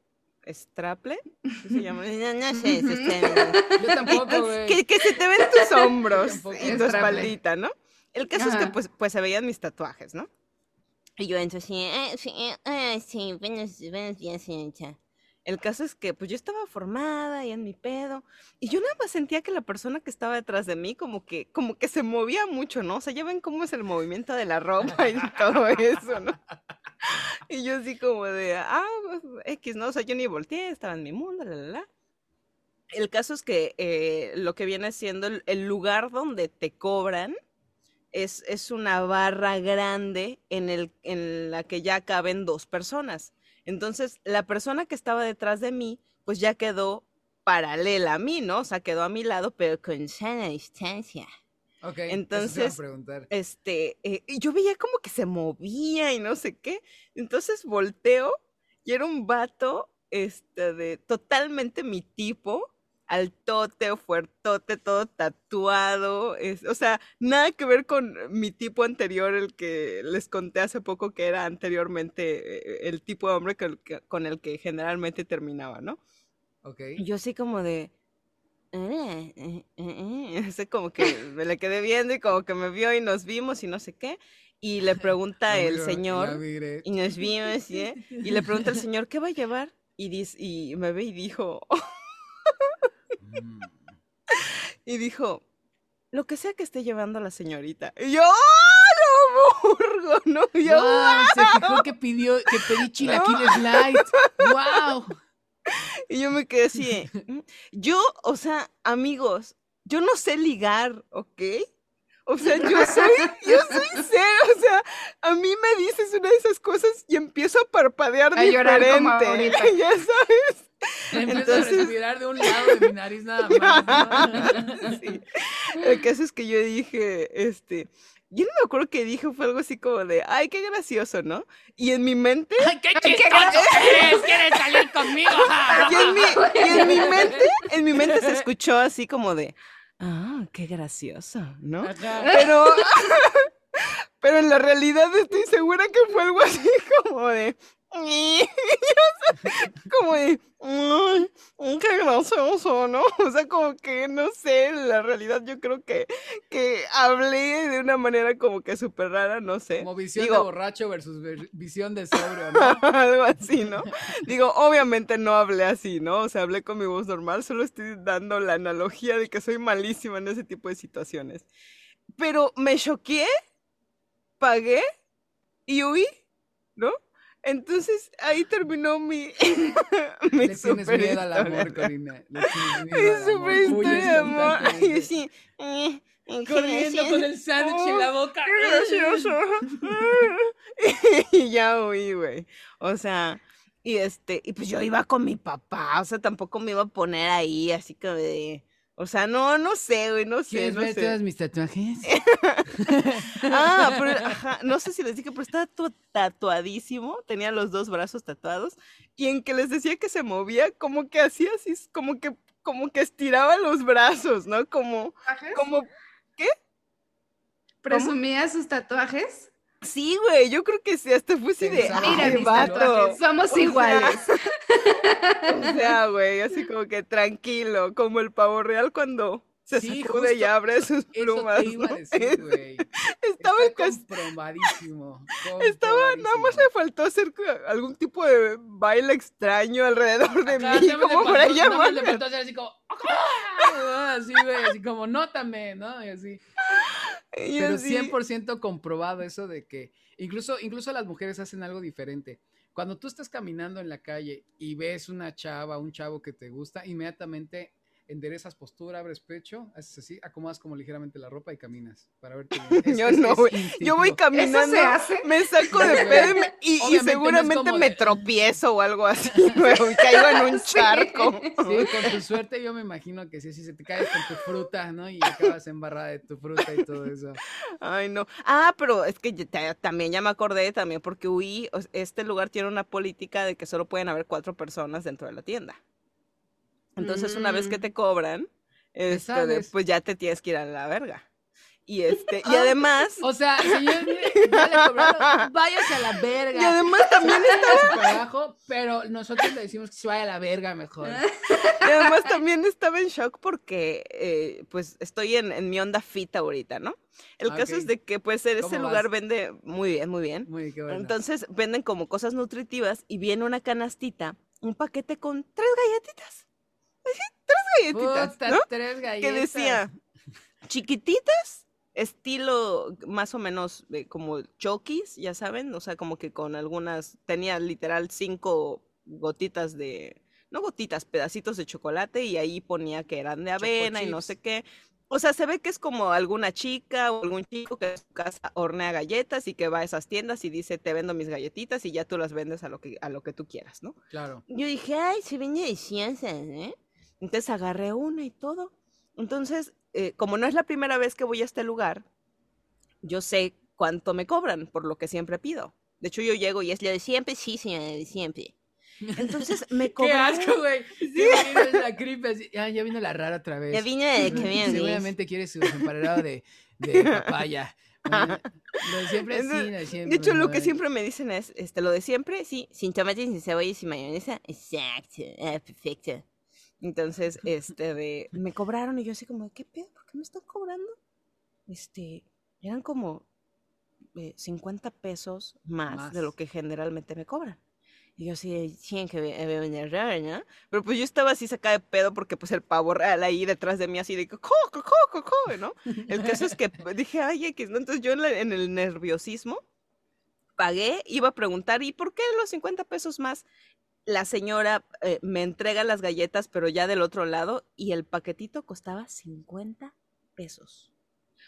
straple, ¿qué se llama? No, sé, Yo tampoco, que, que, se te ven tus hombros y tu espaldita, ¿no? El caso es que pues, pues se veían mis tatuajes, ¿no? Y yo entro así, eh, sí, eh, sí, buenos, buenos días, señorita. El caso es que pues yo estaba formada y en mi pedo y yo nada más sentía que la persona que estaba detrás de mí como que como que se movía mucho, ¿no? O sea, ya ven cómo es el movimiento de la ropa y todo eso, ¿no? Y yo así como de, ah, pues, X, ¿no? O sea, yo ni volteé, estaba en mi mundo, la, la, la. El caso es que eh, lo que viene siendo el, lugar donde te cobran es, es una barra grande en, el, en la que ya caben dos personas. Entonces, la persona que estaba detrás de mí, pues ya quedó paralela a mí, ¿no? O sea, quedó a mi lado, pero con sana distancia. Ok, entonces, este, eh, yo veía como que se movía y no sé qué. Entonces volteo y era un vato, este, de totalmente mi tipo, altote, fuertote, todo tatuado. Es, o sea, nada que ver con mi tipo anterior, el que les conté hace poco que era anteriormente eh, el tipo de hombre con el que generalmente terminaba, ¿no? Ok. Y yo así como de... Eh, eh, eh, así como que me le quedé viendo y como que me vio y nos vimos y no sé qué. Y le pregunta el señor, y nos vimos, ¿sí? y le pregunta el señor, ¿qué va a llevar? Y, dice, y me ve y dijo, mm. y dijo, lo que sea que esté llevando la señorita. Y yo, ¡oh, lo burgo! ¿no? Y yo, wow, Se fijó que pidió, que pedí chilaquiles light. ¡Wow! Y yo me quedé así, mm". yo, o sea, amigos, yo no sé ligar, ¿ok? O sea, yo soy, yo soy cero, o sea, a mí me dices una de esas cosas y empiezo a parpadear a diferente, ya sabes. Entonces, a respirar de un lado de mi nariz nada más. sí. El caso es que yo dije, este, yo no me acuerdo que dije, fue algo así como de, ay, qué gracioso, ¿no? Y en mi mente... ¡Ay, qué chistoso eres! ¿Quieres salir conmigo? y, en mi, y en mi mente, en mi mente se escuchó así como de, ah, qué gracioso, ¿no? Pero, pero en la realidad estoy segura que fue algo así como de, como de, qué gracioso, ¿no? O sea, como que, no sé, la realidad yo creo que, que hablé de una manera como que súper rara, no sé. Como visión de borracho versus visión de sobrio, ¿no? Algo así, ¿no? Digo, obviamente no hablé así, ¿no? O sea, hablé con mi voz normal, solo estoy dando la analogía de que soy malísima en ese tipo de situaciones. Pero me choqué, pagué y huí, ¿no? Entonces ahí terminó mi. mi Le tienes miedo al amor, Corina. Le tienes miedo mi super historia de amor. Y así. Eh, Corriendo con el sándwich en la boca. gracioso! y ya huí, güey. O sea, y este, y pues yo iba con mi papá, o sea, tampoco me iba a poner ahí así como de o sea, no, no sé, güey, no sé. ¿Quieres no ver sé. todas mis tatuajes? ah, pero ajá, no sé si les dije, pero estaba tatuadísimo, tenía los dos brazos tatuados, y en que les decía que se movía, como que hacía así, como que, como que estiraba los brazos, ¿no? Como, como, ¿qué? ¿Presumía sus tatuajes? Sí, güey, yo creo que sí, hasta fue así de, mira, vato. Somos iguales. o sea, güey, así como que tranquilo, como el pavo real cuando se sacude y abre sus plumas. Eso te decir, güey. Estaba Está comprobadísimo, Estaba, nada más me faltó hacer algún tipo de baile extraño alrededor de Acá, mí, como para llamar. Le faltó hacer así como, ¡Ah! así, güey, así como, nótame, ¿no? Y así. Y Pero así. 100% comprobado eso de que incluso, incluso las mujeres hacen algo diferente. Cuando tú estás caminando en la calle y ves una chava, un chavo que te gusta, inmediatamente enderezas postura, abres pecho, haces así, acomodas como ligeramente la ropa y caminas para verte bien. Yo es- no, es. Yo voy caminando, se hace? me saco de pedo y no seguramente me de- tropiezo o algo así, güey, y caigo en un Sí. charco. Sí, con tu suerte yo me imagino que sí, así se te caes con tu fruta, ¿no? Y acabas embarrada de tu fruta y todo eso. Ay, no. Ah, pero es que ya- también ya me acordé también porque huí, este lugar tiene una política de que solo pueden haber cuatro personas dentro de la tienda. Entonces, una vez que Mm. te cobran, este, pues ya te tienes que ir a la verga. Y este, y además, O sea, señor, ya le cobraron, váyase a la verga. y además también abajo, pero nosotros le decimos que se vaya a la verga mejor. Y además también estaba en shock porque, eh, pues, estoy en, en mi onda fit ahorita, ¿no? El Ah, caso es de que, pues, ese ¿Cómo lugar vas? vende muy bien, muy bien. Muy qué bueno. Entonces, venden como cosas nutritivas y viene una canastita, un paquete con tres galletitas. Tres galletitas, Puta, ¿no? tres Que galletas. decía, chiquititas, estilo más o menos eh, como chokis, ya saben, o sea, como que con algunas, tenía literal cinco gotitas de, no gotitas, pedacitos de chocolate y ahí ponía que eran de avena y no chips. sé qué. O sea, se ve que es como alguna chica o algún chico que en su casa hornea galletas y que va a esas tiendas y dice, te vendo mis galletitas y ya tú las vendes a lo que, a lo que tú quieras, ¿no? Claro. Yo dije, ay, se ven deliciosas, ¿eh? Entonces agarré una y todo. Entonces, eh, como no es la primera vez que voy a este lugar, yo sé cuánto me cobran, por lo que siempre pido. De hecho, yo llego y es lo de siempre, sí, señora, de siempre. Entonces me Qué cobraron. asco, güey. Sí. la creepy así. Ah, ya vino la rara otra vez. Ya vine de que bien, Seguramente quiere su emparelado de, de papaya. Bueno, lo de siempre sí, lo de siempre. De hecho, lo que siempre me dicen es, este, lo de siempre, sí, sin tomate, sin cebolla y sin mayonesa. Exacto, ah, perfecto. Entonces, este, de, me cobraron y yo así como, ¿qué pedo? ¿Por qué me están cobrando? Este, eran como eh, 50 pesos más, de lo Más. que generalmente me cobran. Y yo así, sí, que ve- ve- ve- raro, ¿no? Pero pues yo estaba así sacada de pedo porque pues el pavo real ahí detrás de mí así de coco, coco, coco, ¿no? El caso es que dije, ay, X, ¿no? Entonces yo en, la- en el nerviosismo pagué, iba a preguntar, ¿y por qué los 50 pesos más? La señora eh, me entrega las galletas, pero ya del otro lado, y el paquetito costaba 50 pesos.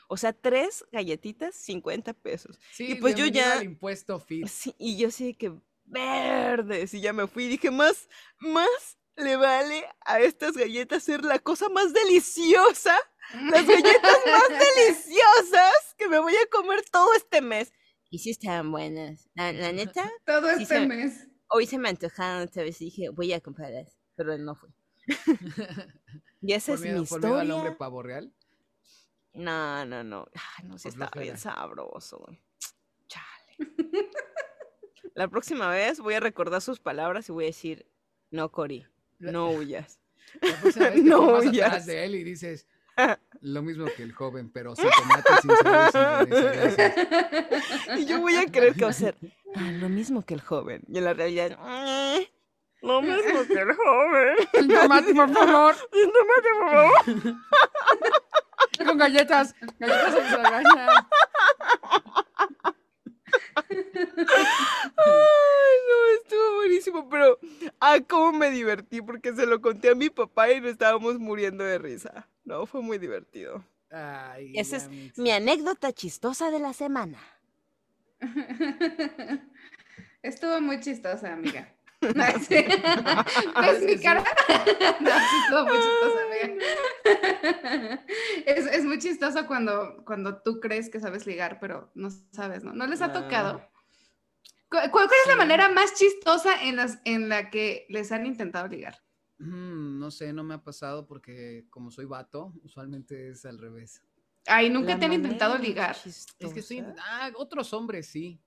O sea, tres galletitas, 50 pesos. Sí, y pues yo ya- impuesto fit. Sí, y yo sí que verdes. Y ya me fui y dije, más, más le vale a estas galletas ser la cosa más deliciosa, las galletas más deliciosas que me voy a comer todo este mes. Y sí estaban buenas. La, la neta, Todo Sí, este mes. Hoy se me antojaron otra vez y dije, voy a comprarlas. Pero no fue. Y esa Por es miedo, mi por miedo al hombre historia. pavo real. No, no, no. Ay, no, sí estaba bien sabroso, güey. Chale. La próxima vez voy a recordar sus palabras y voy a decir, no, Cori, no huyas. La próxima vez No huyas. atrás de él y dices lo mismo que el joven, pero sin tomate, sin y sin. Y yo voy a creer que va a ser "Ah, lo mismo que el joven. Y en la realidad, "Eh, lo mismo que el joven. Sin tomate, por favor. Sin tomate, por favor. Con galletas. Galletas extravagantes. Ay, no, estuvo buenísimo, pero ah, cómo me divertí porque se lo conté a mi papá y nos estábamos muriendo de risa. No, fue muy divertido. Ay, Esa es mi anécdota chistosa de la semana. Estuvo muy chistosa, amiga. No, sí. ¿Ves mi cara? No, sí estuvo muy chistosa, amiga. Es, es muy chistoso cuando, cuando tú crees que sabes ligar, pero no sabes, ¿no? ¿No les ha Ah. tocado? ¿Cu- ¿Cuál, cuál es la manera más chistosa en, las, en la que les han intentado ligar? Mm, no sé, no me ha pasado porque como soy vato, usualmente es al revés. Ay, nunca La te han intentado ligar. Es que. Ah, otros hombres sí.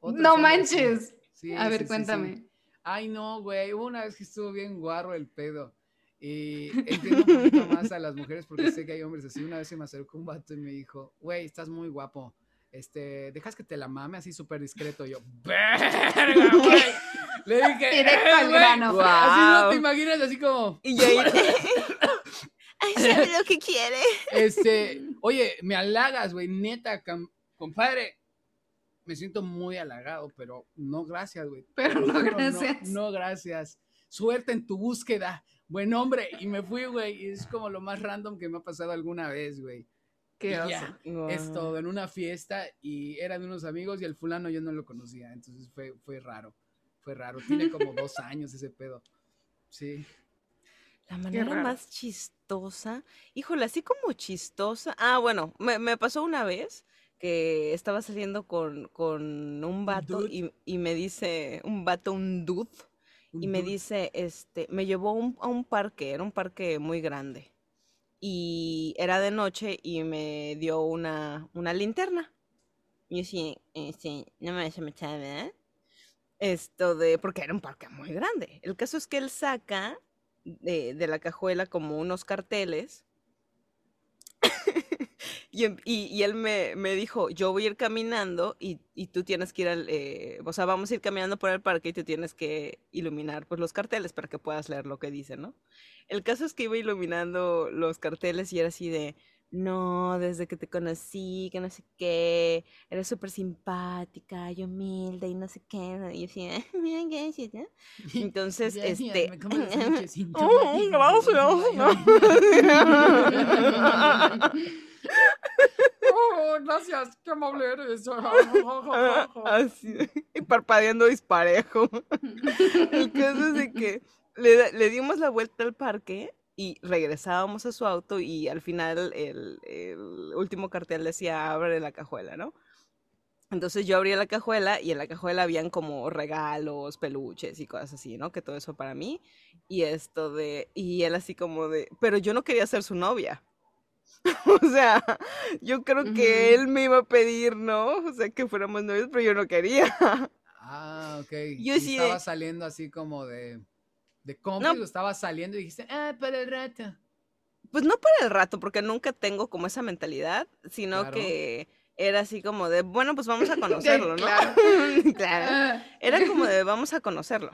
Otros No hombres, manches. Sí, A sí, ver, sí, sí. cuéntame. Ay, no, güey. Hubo una vez que estuvo bien guarro el pedo. Y entiendo un poquito más a las mujeres porque sé que hay hombres así. Una vez se me acercó un vato y me dijo, güey, estás muy guapo. Este, dejas que te la mame así súper discreto. Y yo, ¡verga, güey! Le dije, Directo "Eh, al güey". grano. Así no te imaginas, así como, Y yo Ay, sabe lo que quiere. este, oye, me halagas, güey, neta, compadre. Me siento muy halagado, pero no gracias, güey. Pero no gracias. No, gracias. Suerte en tu búsqueda. Buen hombre. Y me fui, güey. Y es como lo más random que me ha pasado alguna vez, güey. Qué Y Es todo, en una fiesta y eran unos amigos y el fulano yo no lo conocía. Entonces fue, fue raro. Fue raro. Tiene como dos años ese pedo. Sí. La manera más chistosa. Híjole, así como chistosa. Ah, bueno, me, me pasó una vez que estaba saliendo con, con un vato y, y me dice, un vato, un dude, y me Dude. dice, este, me llevó a un- a un parque, era un parque muy grande. Y era de noche y me dio una, una linterna. Y yo sí, este, no me a meter, ¿verdad? Esto de, porque era un parque muy grande. El caso es que él saca de, de la cajuela como unos carteles. Y, em- y- él me, dijo, yo voy a ir caminando y, tú tienes que ir al, eh, o sea, vamos a ir caminando por el parque y tú tienes que iluminar pues los carteles para que puedas leer lo que dice, ¿no? El caso es que iba iluminando los carteles y era así de, no, desde que te conocí, que no sé qué, eres súper simpática y humilde y no sé qué, ¿no? y yo así, mira qué gracias, ¿no? Entonces, Ya, ya, este... me Oh. Oh, gracias, qué amable eres. Así, y parpadeando disparejo. El caso es de que le, le dimos la vuelta al parque y regresábamos a su auto y al final el, el último cartel decía abre la cajuela, ¿no? Entonces yo abría la cajuela y en la cajuela habían como regalos, peluches y cosas así, ¿no? Que todo eso para mí. Y esto de, y él así como de, pero yo no quería ser su novia. o sea, yo creo que él me iba a pedir, ¿no? O sea, que fuéramos novios, pero yo no quería. ah, ok. Yo sí estaba saliendo así como de, de cómplice, estaba saliendo y dijiste, ah, para el rato. Pues no para el rato, porque nunca tengo como esa mentalidad, sino que era así como de, bueno, pues vamos a conocerlo, ¿no? claro. Ah. Era como de, vamos a conocerlo.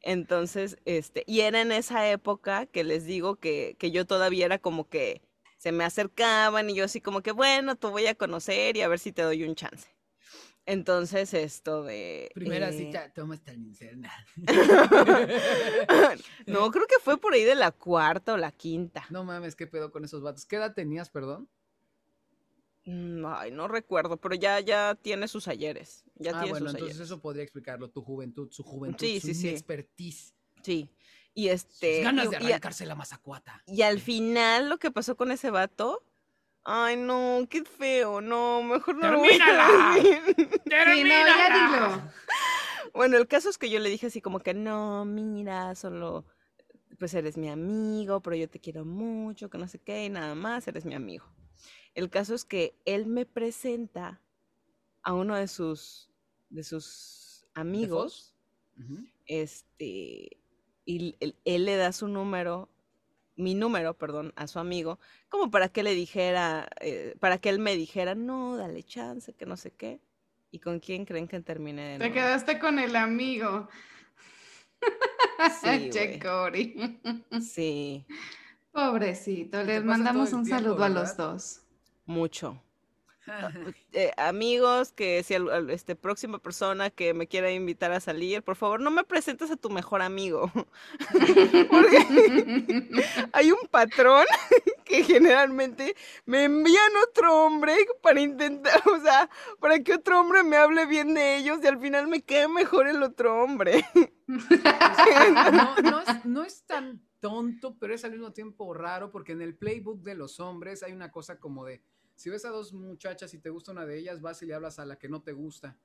Entonces, este, y era en esa época que les digo que, que yo todavía era como que se me acercaban y yo así como que, bueno, te voy a conocer y a ver si te doy un chance. Entonces, esto de. Primera eh cita, toma esta linterna. no, creo que fue por ahí de la cuarta o la quinta. No mames, qué pedo con esos vatos. ¿Qué edad tenías, perdón? Mm, ay, no recuerdo, pero ya, ya tiene sus ayeres. Ya ah, tiene bueno, entonces eso podría explicarlo, tu juventud, su juventud, sí, su sí, expertise. Sí. Y este. ganas de arrancarse la mazacuata. Y al final lo que pasó con ese vato. Ay, no, qué feo, no, mejor no ¡Termínala! ¡Termínala! Bueno, el caso es que yo le dije así como que no, mira, solo pues eres mi amigo, pero yo te quiero mucho, que no sé qué, y nada más, eres mi amigo. El caso es que él me presenta a uno de sus, de sus amigos, este, y él, le da su número, mi número, perdón, a su amigo, como para que le dijera, eh, para que él me dijera, no, dale chance, que no sé qué. ¿Y con quién creen que termine de Te quedaste con el amigo. Sí, che, Sí. Pobrecito, les mandamos un saludo a los dos mucho. Eh, amigos, que si este próxima persona que me quiera invitar a salir, por favor, no me presentes a tu mejor amigo. Porque hay un patrón que generalmente me envían otro hombre para intentar, o sea, para que otro hombre me hable bien de ellos y al final me quede mejor el otro hombre. no, no es tan tonto, pero es al mismo tiempo raro porque en el playbook de los hombres hay una cosa como de si ves a dos muchachas y te gusta una de ellas, vas y le hablas a la que no te gusta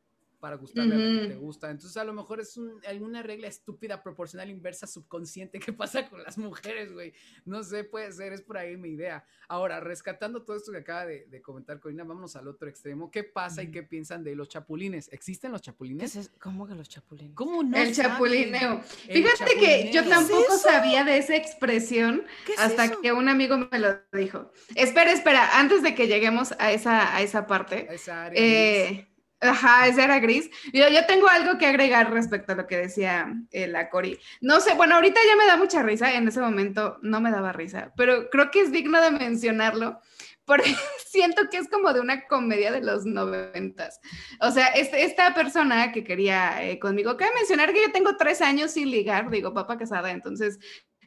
para gustarle a la que te gusta. Entonces, a lo mejor es alguna regla estúpida, proporcional, inversa, subconsciente que pasa con las mujeres, güey. No sé, puede ser, es por ahí mi idea. Ahora, rescatando todo esto que acaba de, comentar Corina, vámonos al otro extremo. ¿Qué pasa y qué piensan de los chapulines? ¿Existen los chapulines? ¿Cómo que los chapulines? ¿Cómo no? El chapulineo. Fíjate que yo tampoco sabía de esa expresión hasta que un amigo me lo dijo. Espera, espera, antes de que lleguemos a esa, a esa parte. A esa área eh, Ajá, ese era gris. Yo, yo tengo algo que agregar respecto a lo que decía eh, la Cori. No sé, bueno, ahorita ya me da mucha risa, en ese momento no me daba risa, pero creo que es digno de mencionarlo porque siento que es como de una comedia de los noventas. O sea, este, esta persona que quería eh, conmigo, cabe mencionar que yo tengo tres años sin ligar, digo, papá casada, entonces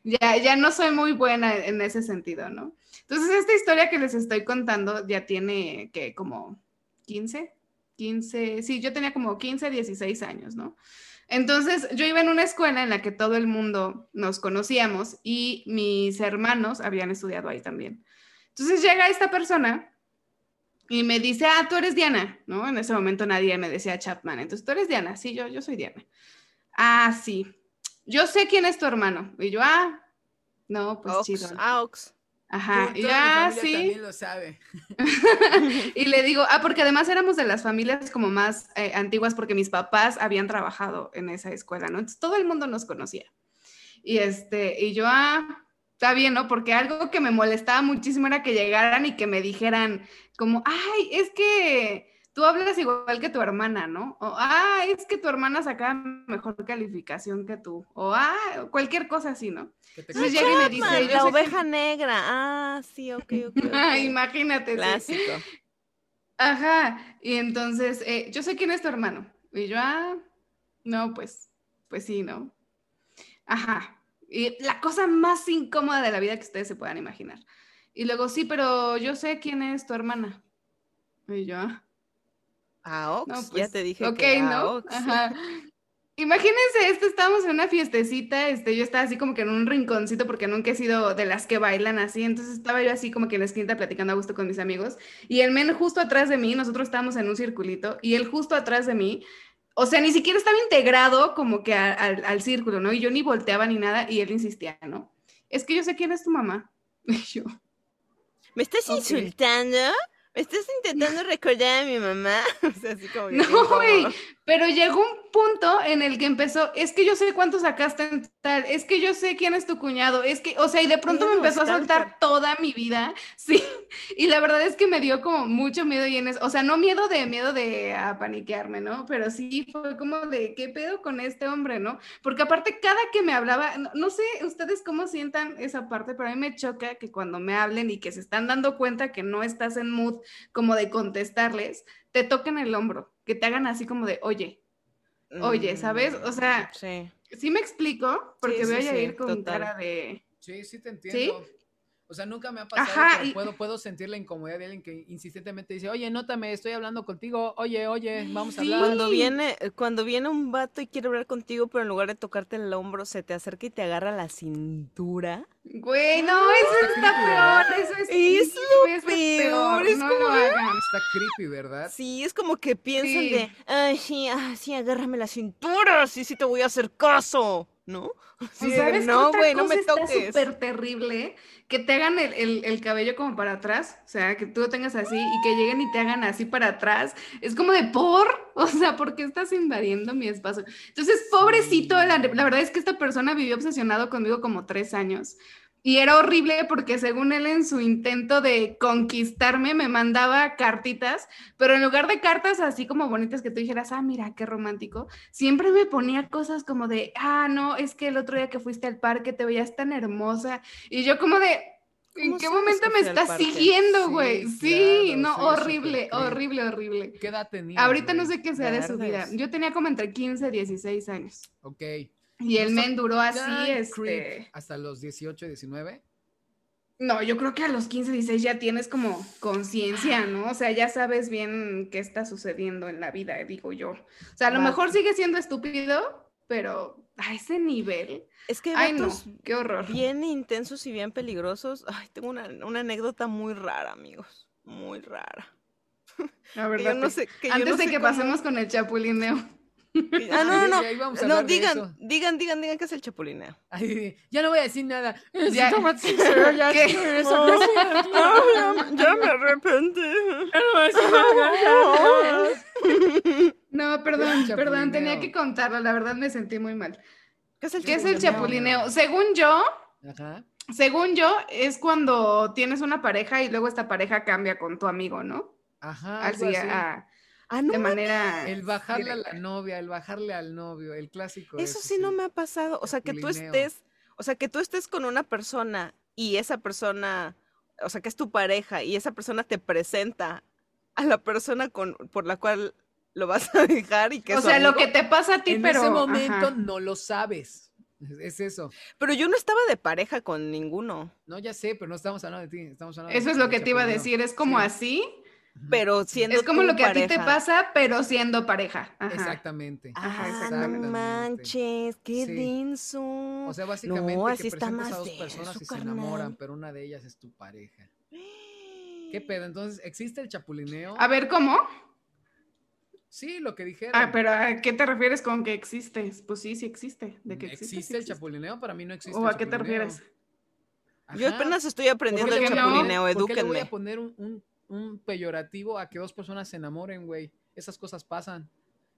ya, ya no soy muy buena en ese sentido, ¿no? Entonces, esta historia que les estoy contando ya tiene que como 15, 15, sí, yo tenía como 15, 16 años, ¿no? Entonces, yo iba en una escuela en la que todo el mundo nos conocíamos y mis hermanos habían estudiado ahí también. Entonces llega esta persona y me dice, ah, tú eres Diana, ¿no? En ese momento nadie me decía Chapman. Entonces, tú eres Diana, sí, yo, yo soy Diana. Ah, sí. Yo sé quién es tu hermano. Y yo, ah, no, pues chido. Ah, Ajá, ya sí. También lo sabe. y le digo, ah, porque además éramos de las familias como más eh, antiguas porque mis papás habían trabajado en esa escuela, ¿no? Entonces todo el mundo nos conocía. Y este, y yo, ah, está bien, ¿no? Porque algo que me molestaba muchísimo era que llegaran y que me dijeran como, ay, es que tú hablas igual que tu hermana, ¿no? O, ah, es que tu hermana saca mejor calificación que tú. O, ah, cualquier cosa así, ¿no? Entonces llega y me dice... La oveja negra. Ah, sí, ok, ok. Imagínate. Clásico. Ajá. Y entonces, eh, yo sé quién es tu hermano. Y yo, ah, no, pues, pues sí, ¿no? Ajá. Y la cosa más incómoda de la vida que ustedes se puedan imaginar. Y luego, sí, pero yo sé quién es tu hermana. Y yo, ah, a Ox, ya pues, te dije que ¿no? Ajá. Imagínense esto, estábamos en una fiestecita, este, yo estaba así como que en un rinconcito porque nunca he sido de las que bailan así, entonces estaba yo así como que en la esquina platicando a gusto con mis amigos y el men justo atrás de mí, nosotros estábamos en un circulito y él justo atrás de mí, o sea, ni siquiera estaba integrado como que al, al círculo, ¿no? Y yo ni volteaba ni nada y él insistía, ¿no? Es que yo sé quién es tu mamá. Y yo, ¿Me estás insultando? ¿Me estás intentando recordar a mi mamá? O sea, así como No, güey, pero llegó un punto en el que empezó, es que yo sé cuánto sacaste en tal, es que yo sé quién es tu cuñado, es que, o sea, y de pronto me empezó a soltar toda mi vida, sí, y la verdad es que me dio como mucho miedo y en eso, o sea, no miedo de miedo de a paniquearme, ¿no? Pero sí fue como de, ¿qué pedo con este hombre, no? Porque aparte cada que me hablaba, no, no sé ustedes cómo sientan esa parte, pero a mí me choca que cuando me hablen y que se están dando cuenta que no estás en mood como de contestarles, te toquen el hombro, que te hagan así como de, oye, oye, ¿sabes? O sea, Mm, Sí. ¿sí me explico? Porque Sí, voy sí, a sí, ir con total. cara de... Sí, sí te entiendo. O sea, nunca me ha pasado, Ajá, pero y- puedo, puedo sentir la incomodidad de alguien que insistentemente dice, oye, nótame, estoy hablando contigo, oye, oye, vamos a hablar. Cuando viene, cuando viene un vato y quiere hablar contigo, pero en lugar de tocarte el hombro, se te acerca y te agarra la cintura. Güey, no, eso está peor, eso es... Es lo eso peor, es no como lo hagan. Está creepy, ¿verdad? Sí, es como que piensan Sí. de, ay, sí, ah, sí, agárrame la cintura, sí, sí te voy a hacer caso, ¿no? Sí, ¿O de, ¿Sabes no, güey, no me está toques. súper terrible? Que te hagan el, el- el cabello como para atrás, o sea, que tú lo tengas así y que lleguen y te hagan así para atrás. Es como de por, o sea, ¿por qué estás invadiendo mi espacio? Entonces, pobrecito, la, la verdad es que esta persona vivió obsesionado conmigo como tres años. Y era horrible porque según él en su intento de conquistarme me mandaba cartitas, pero en lugar de cartas así como bonitas que tú dijeras, ah, mira, qué romántico, siempre me ponía cosas como de, ah, no, es que el otro día que fuiste al parque te veías tan hermosa. Y yo como de, ¿en ¿Cómo qué momento me estás parque? siguiendo, güey? Sí, claro, no, sí, horrible, horrible, horrible. ¿Qué edad tenía? Ahorita no sé qué sea de su vida. Yo tenía como entre 15 y 16 años. Ok. Y el No está men duró así, este... hasta los 18, 19. No, yo creo que a los 15, 16 ya tienes como conciencia, ¿no? O sea, ya sabes bien qué está sucediendo en la vida, digo yo. O sea, a lo mejor sigue siendo estúpido, pero a ese nivel. Es que Ay, no, qué horror. bien intensos y bien peligrosos. Ay, tengo una, una anécdota muy rara, amigos. Muy rara. La Que verdad. yo no sé, que yo Antes no de sé que cómo- pasemos con el chapulineo. Ah, no, no, no. No, digan, digan, digan, digan que es el chapulineo. Ay, ya no voy a decir nada. Ya. Me arrepentí. Ya no voy a decir nada, ya. No, perdón, perdón, tenía que contarlo. La verdad me sentí muy mal. ¿Qué es el ¿Qué es el chapulineo? Según yo, Ajá. según yo, es cuando tienes una pareja y luego esta pareja cambia con tu amigo, ¿no? Ajá. Así, así. a- Ah, no, de manera. El bajarle a la directa. novia, el bajarle al novio, el clásico. eso ese, sí no me ha pasado. O sea, que tú Chapulineo. estés, o sea, que tú estés con una persona y esa persona, o sea, que es tu pareja y esa persona te presenta a la persona con, por la cual lo vas a dejar y que O sea, lo amigo. que te pasa a ti, En pero. ese momento ajá. no lo sabes. Es eso. Pero yo no estaba de pareja con ninguno. No, ya sé, pero no estamos hablando de ti. Estamos hablando Eso de- es lo que te iba a decir, es como Sí. así. Pero siendo Es como tu lo que a ti te pasa, pero siendo pareja. Ajá. Exactamente. Ajá, Ah, no exactamente. manches, qué Sí. denso. O sea, básicamente No, que así está presentas a dos denso, personas y se enamoran, pero una de ellas es tu pareja. ¿Qué pedo? Entonces, ¿existe el chapulineo? A ver, ¿cómo? Sí, lo que dijeron. Ah, pero ¿a qué te refieres con que existe? Pues sí, sí existe. ¿De que existe? ¿Existe, sí el chapulineo? Para mí no existe. ¿O el a qué te refieres? Yo apenas estoy ¿Por aprendiendo el chapulineo, poner- ¿Por qué le voy edúquenme. a poner un, un- un peyorativo a que dos personas se enamoren, güey? Esas cosas pasan,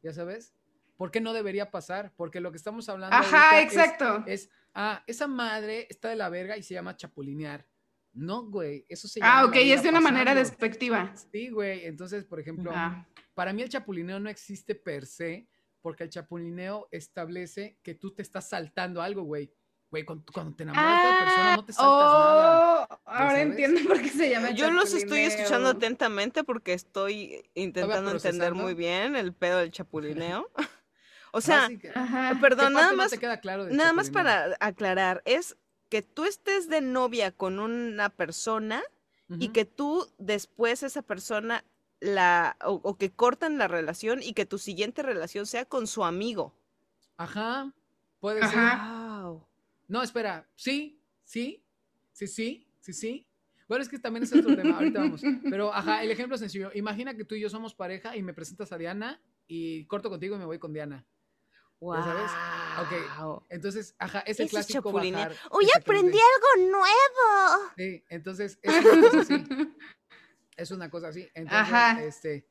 ¿ya sabes? ¿Por qué no debería pasar? Porque lo que estamos hablando Ajá, ahorita es- exacto. Es, ah, esa madre está de la verga y se llama chapulinear. No, güey, eso se llama Ah, ok, es de una manera despectiva. Sí, güey, entonces, por ejemplo, Ah. para mí el chapulineo no existe per se, porque el chapulineo establece que tú te estás saltando algo, güey. Güey, cuando, cuando te enamoras de otra persona no te saltas nada. oh, ahora sabes? entiendo por qué se llama Yo los estoy escuchando chapulineo. atentamente porque estoy intentando entender muy bien el pedo del chapulineo. o sea, Ajá. ¿qué perdón, nada no más, te queda claro nada más para aclarar, es que tú estés de novia con una persona y Ujú. que tú después esa persona la o, o que cortan la relación y que tu siguiente relación sea con su amigo. Ajá, puede ser. No, espera, sí, sí, sí, sí, sí, sí. Bueno, es que también es otro tema, ahorita vamos. Pero, ajá, el ejemplo sencillo. Imagina que tú y yo somos pareja y me presentas a Diana y corto contigo y me voy con Diana. Wow. ¿Ya sabes? Ok. Entonces, ajá, es el clásico bajar. ¡Uy, aprendí algo nuevo! Sí, entonces, es una cosa así. Es una cosa así. Entonces, este,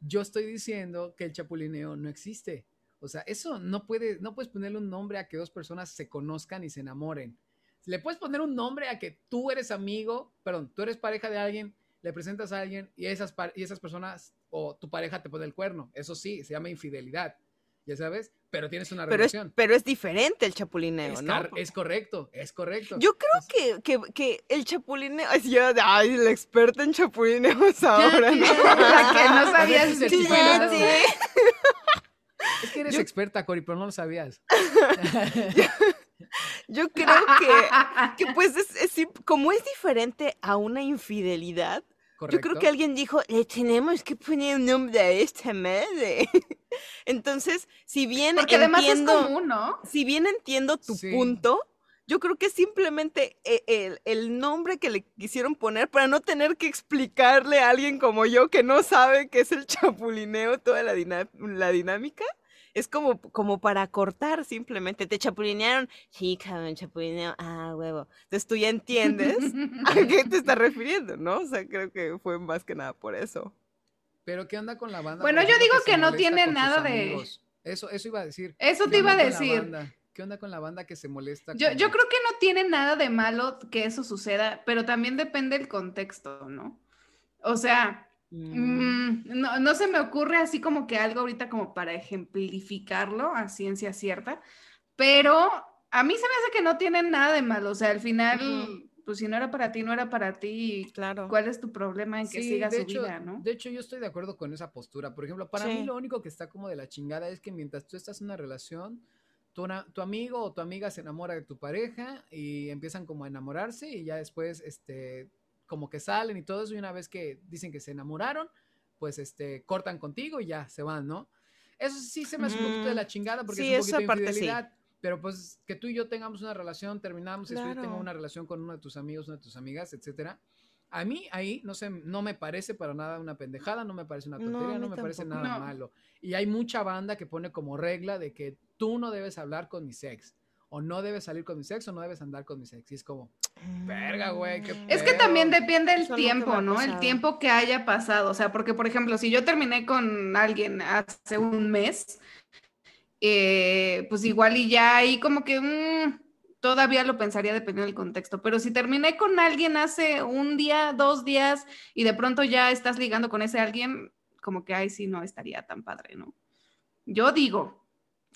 yo estoy diciendo que el chapulineo no existe. O sea, eso no puede, no puedes ponerle un nombre a que dos personas se conozcan y se enamoren. Le puedes poner un nombre a que tú eres amigo, perdón, tú eres pareja de alguien, le presentas a alguien y esas, y esas personas o tu pareja te pone el cuerno. Eso sí, se llama infidelidad, ya sabes, pero tienes una relación. pero es diferente el chapulineo, ¿no? Es correcto, es correcto. Yo creo que, que, el chapulineo, ay, ya, ay, la experta en chapulineos ahora. ¿no? que no sabías sí, sí. Eres experta, Cori, pero no lo sabías. Yo creo que, que pues es, como es diferente a una infidelidad, yo creo que alguien dijo, le tenemos que poner un nombre a esta madre. Entonces, si bien Porque entiendo, además es común, ¿no? Si bien entiendo tu punto, yo creo que simplemente e, el, el, nombre que le quisieron poner para no tener que explicarle a alguien como yo que no sabe qué es el chapulineo, toda la, la dinámica, es como, como para cortar simplemente. Te chapulinearon. Sí, cabrón, chapulineo. Ah, huevo. Entonces tú ya entiendes a qué te estás refiriendo, ¿no? O sea, creo que fue más que nada por eso. Pero ¿qué onda con la banda? Bueno, yo digo que, no tiene nada de... Eso, eso iba a decir. Eso te iba a decir. ¿Qué onda con la banda que se molesta? Yo, yo creo que no tiene nada de malo que eso suceda, pero también depende del contexto, ¿no? O sea, Mm, no, no, se me ocurre así como que algo ahorita como para ejemplificarlo a ciencia cierta, pero a mí se me hace que no tienen nada de malo, o sea, al final, pues si no era para ti, no era para ti, claro. ¿cuál es tu problema en que siga su vida, no? De hecho, yo estoy de acuerdo con esa postura, por ejemplo, para mí lo único que está como de la chingada es que mientras tú estás en una relación, tu, tu, amigo o tu amiga se enamora de tu pareja y empiezan como a enamorarse y ya después, este, como que salen y todo eso, y una vez que dicen que se enamoraron, pues este, cortan contigo y ya se van, ¿no? Eso sí se me hace un poquito de la chingada porque es un poquito de infidelidad. Pero pues que tú y yo tengamos una relación, terminamos, y yo tengo una relación con uno de tus amigos, una de tus amigas, etcétera. A mí ahí no sé, no me parece para nada una pendejada, no me parece una tontería, no, me parece nada malo. Y hay mucha banda que pone como regla de que tú no debes hablar con mi sex o no debes salir con mi sexo, no debes andar con mi sexo. Y es como, verga, güey. Es que también depende el tiempo, ¿no? El tiempo que haya pasado. O sea, porque, por ejemplo, si yo terminé con alguien hace un mes, eh, pues igual y ya ahí como que mm, todavía lo pensaría dependiendo del contexto. Pero si terminé con alguien hace un día, dos días, y de pronto ya estás ligando con ese alguien, como que ahí sí no estaría tan padre, ¿no? Yo digo,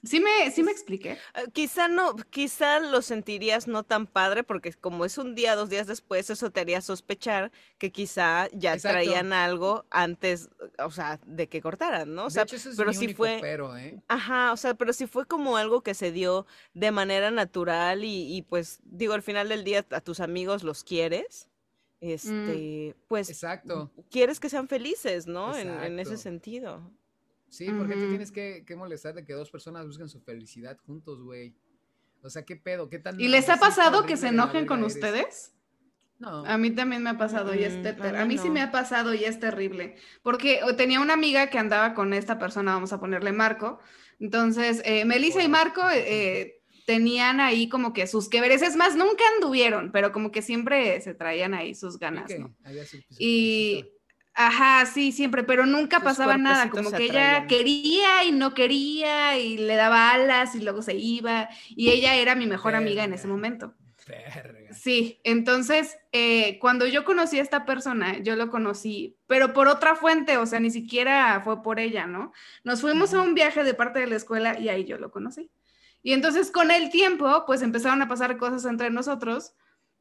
Sí me, sí me expliqué. Ah, quizá no, quizá lo sentirías no tan padre, porque como es un día, dos días después, eso te haría sospechar que quizá ya traían algo antes, o sea, de que cortaran, ¿no? O sea, pero si fue. ¿eh? Ajá, o sea, pero si fue como algo que se dio de manera natural y, y pues, digo, al final del día a tus amigos los quieres. Mm. Este, pues. Exacto. Quieres que sean felices, ¿no? En, en ese sentido. Sí, porque te tienes que, molestar de que dos personas busquen su felicidad juntos, güey. O sea, ¿qué pedo? ¿Qué tan... ¿Y les ha pasado que se enojen con ustedes? No. A mí también me ha pasado y es mm, a, mí, sí me ha pasado y es terrible. Porque tenía una amiga que andaba con esta persona, vamos a ponerle Marco. Entonces, eh, Melissa y Marco eh, tenían ahí como que sus que Es más, nunca anduvieron, pero como que siempre se traían ahí sus ganas, ¿no? Y Ajá, sí, siempre, pero nunca pasaba nada, como que ella quería y no quería y le daba alas y luego se iba y ella era mi mejor amiga en ese momento. Sí, entonces eh, cuando yo conocí a esta persona, yo lo conocí, pero por otra fuente, o sea, ni siquiera fue por ella, ¿no? Nos fuimos a un viaje de parte de la escuela y ahí yo lo conocí. Y entonces con el tiempo, pues empezaron a pasar cosas entre nosotros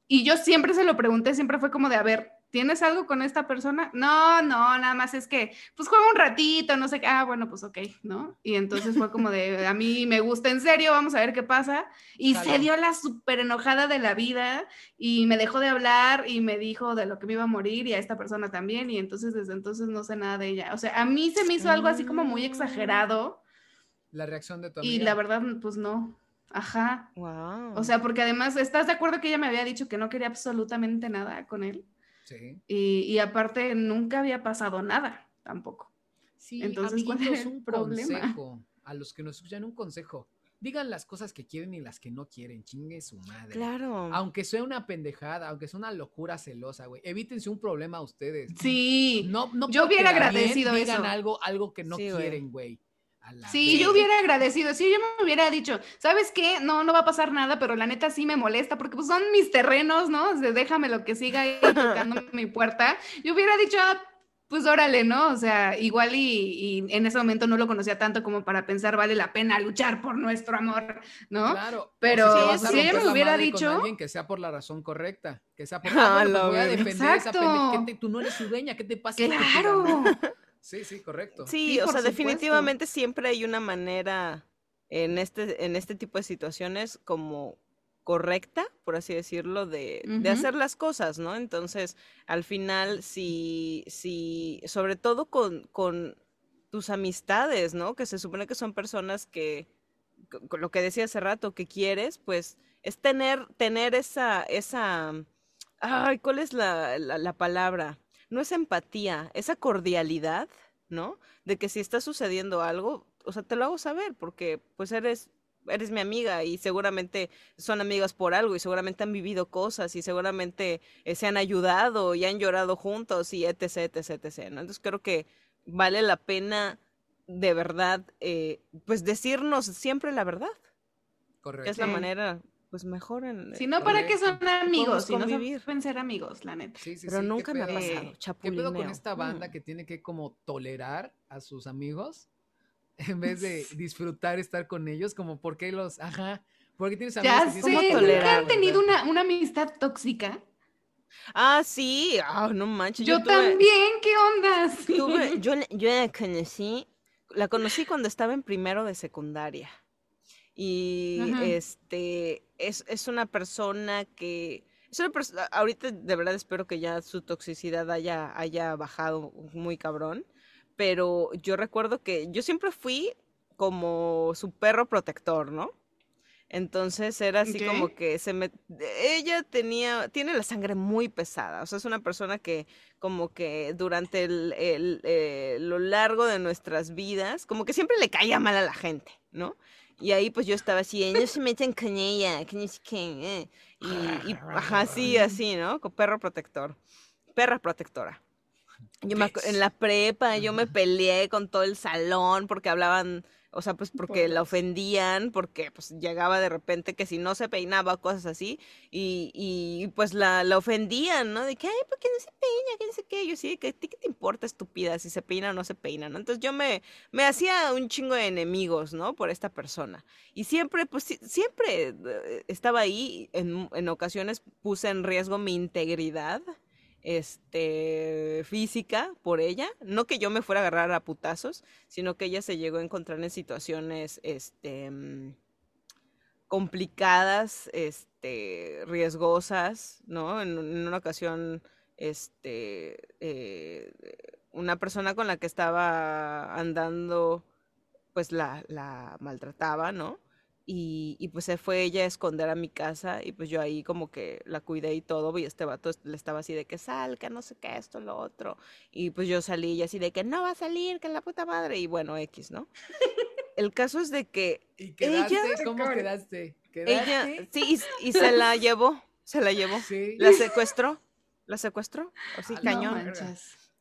y yo siempre se lo pregunté, siempre fue como de, a ver, ¿tienes algo con esta persona? No, no, nada más es que, pues juega un ratito, no sé qué, ah, bueno, pues ok, ¿no? Y entonces fue como de, a mí me gusta en serio, vamos a ver qué pasa. Y se dio la súper enojada de la vida y me dejó de hablar y me dijo de lo que me iba a morir y a esta persona también. Y entonces desde entonces no sé nada de ella. O sea, a mí se me hizo algo así como muy exagerado La reacción de tu amiga. Y la verdad, pues no. Ajá. Wow. O sea, porque además, ¿estás de acuerdo que ella me había dicho que no quería absolutamente nada con él? Sí. Y, y aparte, nunca había pasado nada tampoco. Sí, Entonces, ¿cuál amiguitos, era el un problema? consejo. A los que nos escuchan, un consejo. Digan las cosas que quieren y las que no quieren. Chingue su madre. claro. Aunque sea una pendejada, aunque sea una locura celosa, güey. Evítense un problema a ustedes. Sí. No, no Yo hubiera bien agradecido digan eso. algo, algo que no Sí, güey. quieren, güey. A la Sí, yo hubiera agradecido, sí, yo me hubiera dicho, ¿sabes qué? No, no va a pasar nada, pero la neta sí me molesta porque pues son mis terrenos, ¿no? O sea, déjame lo que siga ahí tocando mi puerta. Yo hubiera dicho, ah, pues órale, ¿no? O sea, igual y, y en ese momento no lo conocía tanto como para pensar vale la pena luchar por nuestro amor, ¿no? Claro. Pero o si vas a si ella me hubiera dicho- alguien, que sea por la razón correcta. Que sea por. Ah, bueno, la pues voy a defender esa Exacto. pendeja. ¿Qué te- Tú no eres su dueña, ¿qué te pasa? Claro. Sí, sí, correcto. Sí, Sí, o sea, supuesto. definitivamente siempre hay una manera en este, en este tipo de situaciones como correcta, por así decirlo, de, de hacer las cosas, ¿no? Entonces, al final, si, si, sobre todo con, con tus amistades, ¿no? Que se supone que son personas que, lo que decía hace rato, que quieres, pues, es tener, tener esa, esa, ay, ¿cuál es la, la, la palabra? No es empatía, esa cordialidad, ¿no? De que si está sucediendo algo, o sea, te lo hago saber, porque pues eres, eres mi amiga y seguramente son amigas por algo y seguramente han vivido cosas y seguramente eh, se han ayudado y han llorado juntos y etc, etc, etc, ¿no? Entonces creo que vale la pena de verdad, eh, pues decirnos siempre la verdad, Correcto. que es la manera, pues mejor en... Si no, ¿para qué son amigos? Si no convivir. saben ser amigos, la neta. Sí, sí, Pero sí, ¿qué nunca me ha pasado, ¿Qué pedo con chapulineo. esta banda Mm. que tiene que como tolerar a sus amigos en vez de disfrutar estar con ellos? Como, ¿por qué los, ajá, ¿por qué tienes amigos Ya que sé, ¿nunca han tenido una, una amistad tóxica? Ah, sí, ah, no manches. Yo, tuve- también, ¿qué onda? tuve- yo, la- yo la conocí, la conocí cuando estaba en primero de secundaria. Y Ajá. este es, es una persona que es una persona, ahorita de verdad espero que ya su toxicidad haya, haya bajado muy cabrón. Pero yo recuerdo que yo siempre fui como su perro protector, ¿no? Entonces era así como que se me... Ella tenía, tiene la sangre muy pesada, o sea, es una persona que como que durante el, el, eh, lo largo de nuestras vidas, como que siempre le caía mal a la gente, ¿no? Y ahí pues yo estaba así, "Eh, no se metan con ella, que qué, eh", Y, y ajá, sí, así, ¿no? Con perro protector, perra protectora. Yo me en la prepa yo me peleé con todo el salón porque hablaban, o sea, pues porque la ofendían, porque pues llegaba de repente que si no se peinaba, cosas así, y, y pues la, la ofendían, ¿no? De que, ay, ¿por qué no se peina? No sé qué. Yo sí, ti qué te importa, estúpida, si se peina o no se peina, ¿no? Entonces yo me, me hacía un chingo de enemigos, ¿no? Por esta persona. Y siempre, pues siempre eh, estaba ahí, en, en ocasiones puse en riesgo mi integridad este física por ella, no que yo me fuera a agarrar a putazos, sino que ella se llegó a encontrar en situaciones este mm, complicadas, este riesgosas, ¿no? En, una ocasión este eh, una persona con la que estaba andando pues la maltrataba, ¿no? Y, y pues se fue ella a esconder a mi casa y pues yo ahí como que la cuidé y todo y este vato le estaba así de que salga, no sé qué, esto, lo otro. Y pues yo salí y así de que no va a salir, que la puta madre. Y bueno, X, ¿no? El caso es de que ¿Y quedaste? Ella- ¿Cómo quedaste? ella, ¿Quedaste? sí, y, y se la llevó, se la llevó. Sí. La secuestró, la secuestró, así A la cañón.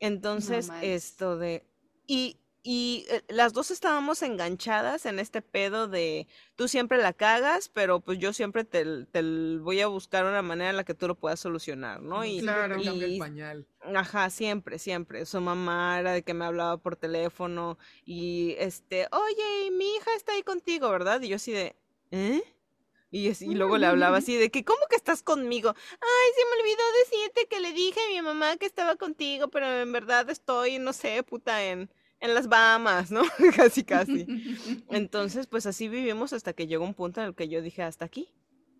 Entonces, manches. esto de... Y, y eh, las dos estábamos enganchadas en este pedo de tú siempre la cagas, pero pues yo siempre te, te voy a buscar una manera en la que tú lo puedas solucionar, ¿no? Y, Claro. cambia el y- pañal. Ajá, siempre, siempre. Su mamá era de que me hablaba por teléfono y este, oye, mi hija está ahí contigo, ¿verdad? Y yo así de, ¿eh? Y, así- y luego le hablaba así de que, ¿cómo que estás conmigo? Ay, se me olvidó decirte que le dije a mi mamá que estaba contigo, pero en verdad estoy, no sé, puta, en, en las Bahamas, ¿no? casi, casi. Entonces, pues así vivimos hasta que llegó un punto en el que yo dije hasta aquí,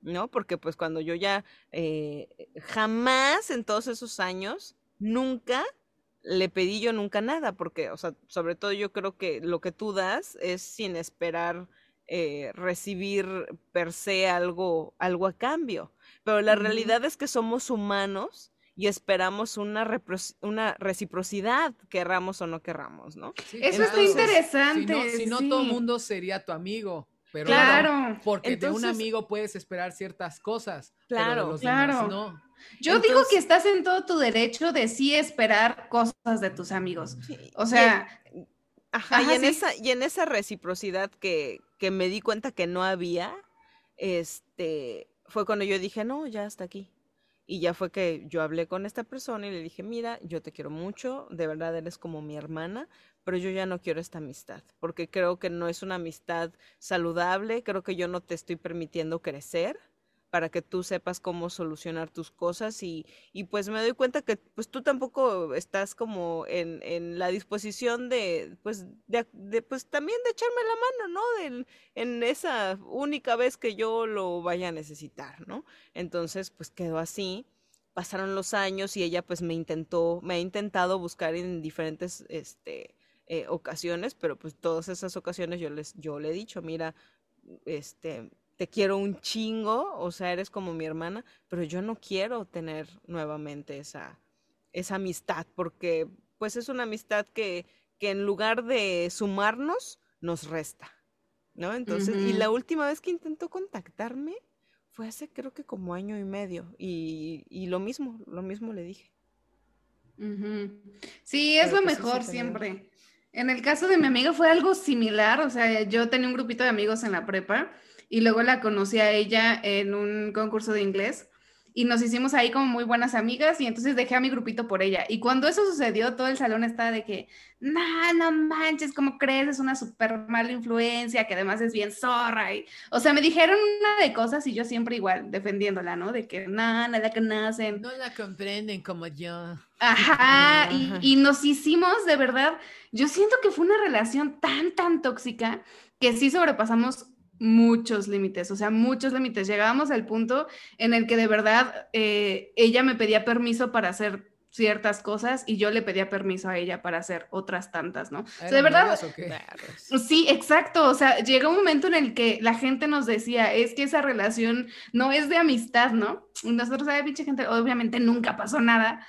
¿no? Porque pues cuando yo ya eh, jamás en todos esos años, nunca le pedí yo nunca nada, porque, o sea, sobre todo yo creo que lo que tú das es sin esperar eh, recibir per se algo, algo a cambio. Pero la realidad es que somos humanos y esperamos una, una reciprocidad, querramos o no querramos, ¿no? Eso está interesante. Si no, todo el mundo sería tu amigo. Pero claro, porque de un amigo puedes esperar ciertas cosas. Claro, claro. no. Yo digo que estás en todo tu derecho de sí esperar cosas de tus amigos. O sea, ajá, y, en esa, y en esa reciprocidad que, que me di cuenta que no había, este, fue cuando yo dije, no, ya hasta aquí. Y ya fue que yo hablé con esta persona y le dije, mira, yo te quiero mucho, de verdad eres como mi hermana, pero yo ya no quiero esta amistad, porque creo que no es una amistad saludable, creo que yo no te estoy permitiendo crecer para que tú sepas cómo solucionar tus cosas y, y pues me doy cuenta que pues tú tampoco estás como en, en la disposición de pues de, pues también de echarme la mano, ¿no? en esa única vez que yo lo vaya a necesitar, ¿no? Entonces pues quedó así. Pasaron los años y ella pues me intentó, me ha intentado buscar en diferentes este, eh, ocasiones, pero pues todas esas ocasiones yo les, yo le he dicho, mira, este, te quiero un chingo, o sea, eres como mi hermana, pero yo no quiero tener nuevamente esa, esa amistad, porque pues es una amistad que, que en lugar de sumarnos, nos resta, ¿no? Entonces, y la última vez que intentó contactarme fue hace creo que como año y medio, y, y lo mismo, lo mismo le dije. Sí, es lo pues, mejor siempre. En el caso de mi amiga fue algo similar, o sea, yo tenía un grupito de amigos en la prepa y luego la conocí a ella en un concurso de inglés y nos hicimos ahí como muy buenas amigas y entonces dejé a mi grupito por ella. Y cuando eso sucedió, todo el salón estaba de que, no, no manches, ¿cómo crees? Es una súper mala influencia, que además es bien zorra. Y, o sea, me dijeron una de cosas y yo siempre igual defendiéndola, ¿no? De que, no, nada que nacen. No la comprenden como yo. Ajá, y, y nos hicimos, de verdad, yo siento que fue una relación tan, tan tóxica que sí sobrepasamos muchos límites, o sea, muchos límites. Llegábamos al punto en el que de verdad eh, ella me pedía permiso para hacer ciertas cosas y yo le pedía permiso a ella para hacer otras tantas, ¿no? O sea, de verdad. Sí, exacto. O sea, llega un momento en el que la gente nos decía, es que esa relación no es de amistad, ¿no? Nosotros, ay, pinche gente, obviamente nunca pasó nada,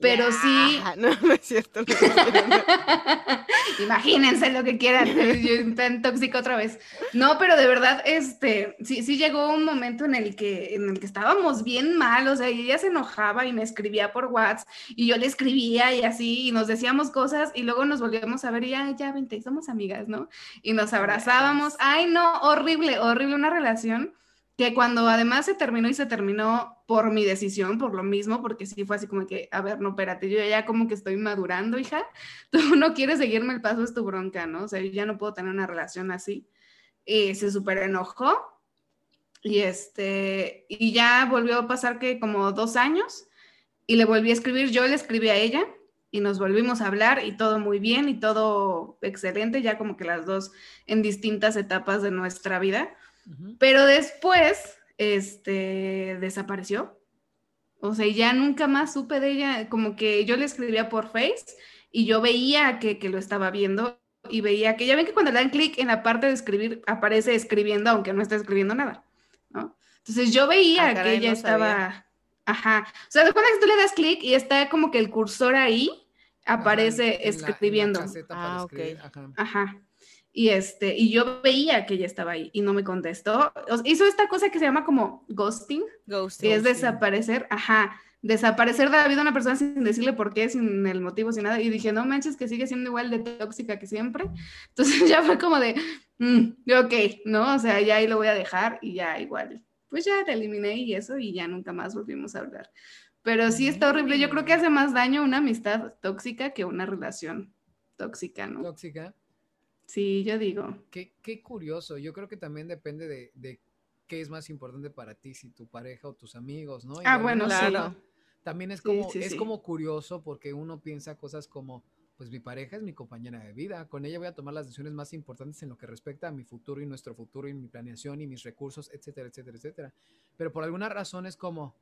pero sí. No, no es cierto. Imagínense lo que quieran. Tan tóxico otra vez. No, pero de verdad, este, sí, sí llegó un momento en el que, en el que estábamos bien mal. O sea, ella se enojaba y me escribía por WhatsApp y yo le escribía y así, y nos decíamos cosas y luego nos volvíamos a ver y ya, ya, vente, somos amigas, ¿no? Y nos abrazábamos. Ay, no, horrible, horrible una relación que cuando además se terminó y se terminó por mi decisión, por lo mismo, porque sí fue así como que, a ver, no, espérate, yo ya como que estoy madurando, hija, tú no quieres seguirme el paso, es tu bronca, ¿no? O sea, yo ya no puedo tener una relación así. Y se súper enojó y este, y ya volvió a pasar que como dos años y le volví a escribir, yo le escribí a ella y nos volvimos a hablar y todo muy bien y todo excelente, ya como que las dos en distintas etapas de nuestra vida pero después, este, desapareció. O sea, ya nunca más supe de ella, como que yo le escribía por Face y yo veía que, lo estaba viendo y veía que ya ven que cuando le dan clic en la parte de escribir aparece escribiendo aunque no esté escribiendo nada, ¿no? Entonces yo veía ah, que ella estaba, ajá, o sea, después que tú le das clic y está como que el cursor ahí aparece escribiendo. ah, ok. ajá. Y, este, y yo veía que ella estaba ahí y no me contestó. hizo esta cosa que se llama como ghosting, ghosting que es desaparecer, ajá, desaparecer de la vida de una persona sin decirle por qué, sin el motivo, sin nada. Y dije, no manches, que sigue siendo igual de tóxica que siempre. Entonces ya fue como de, mm, ok, ¿no? O sea, ya ahí lo voy a dejar y ya igual. Pues ya te eliminé y eso y ya nunca más volvimos a hablar. Pero sí está horrible. Yo creo que hace más daño una amistad tóxica que una relación tóxica, ¿no? Tóxica. Sí, yo digo. Qué, qué curioso. Yo creo que también depende de, de, qué es más importante para ti, si tu pareja o tus amigos, ¿no? ah, bueno, claro. También es como, es como curioso porque uno piensa cosas como, pues mi pareja es mi compañera de vida, con ella voy a tomar las decisiones más importantes en lo que respecta a mi futuro y nuestro futuro y mi planeación y mis recursos, etcétera, etcétera, etcétera. Pero por alguna razón es como,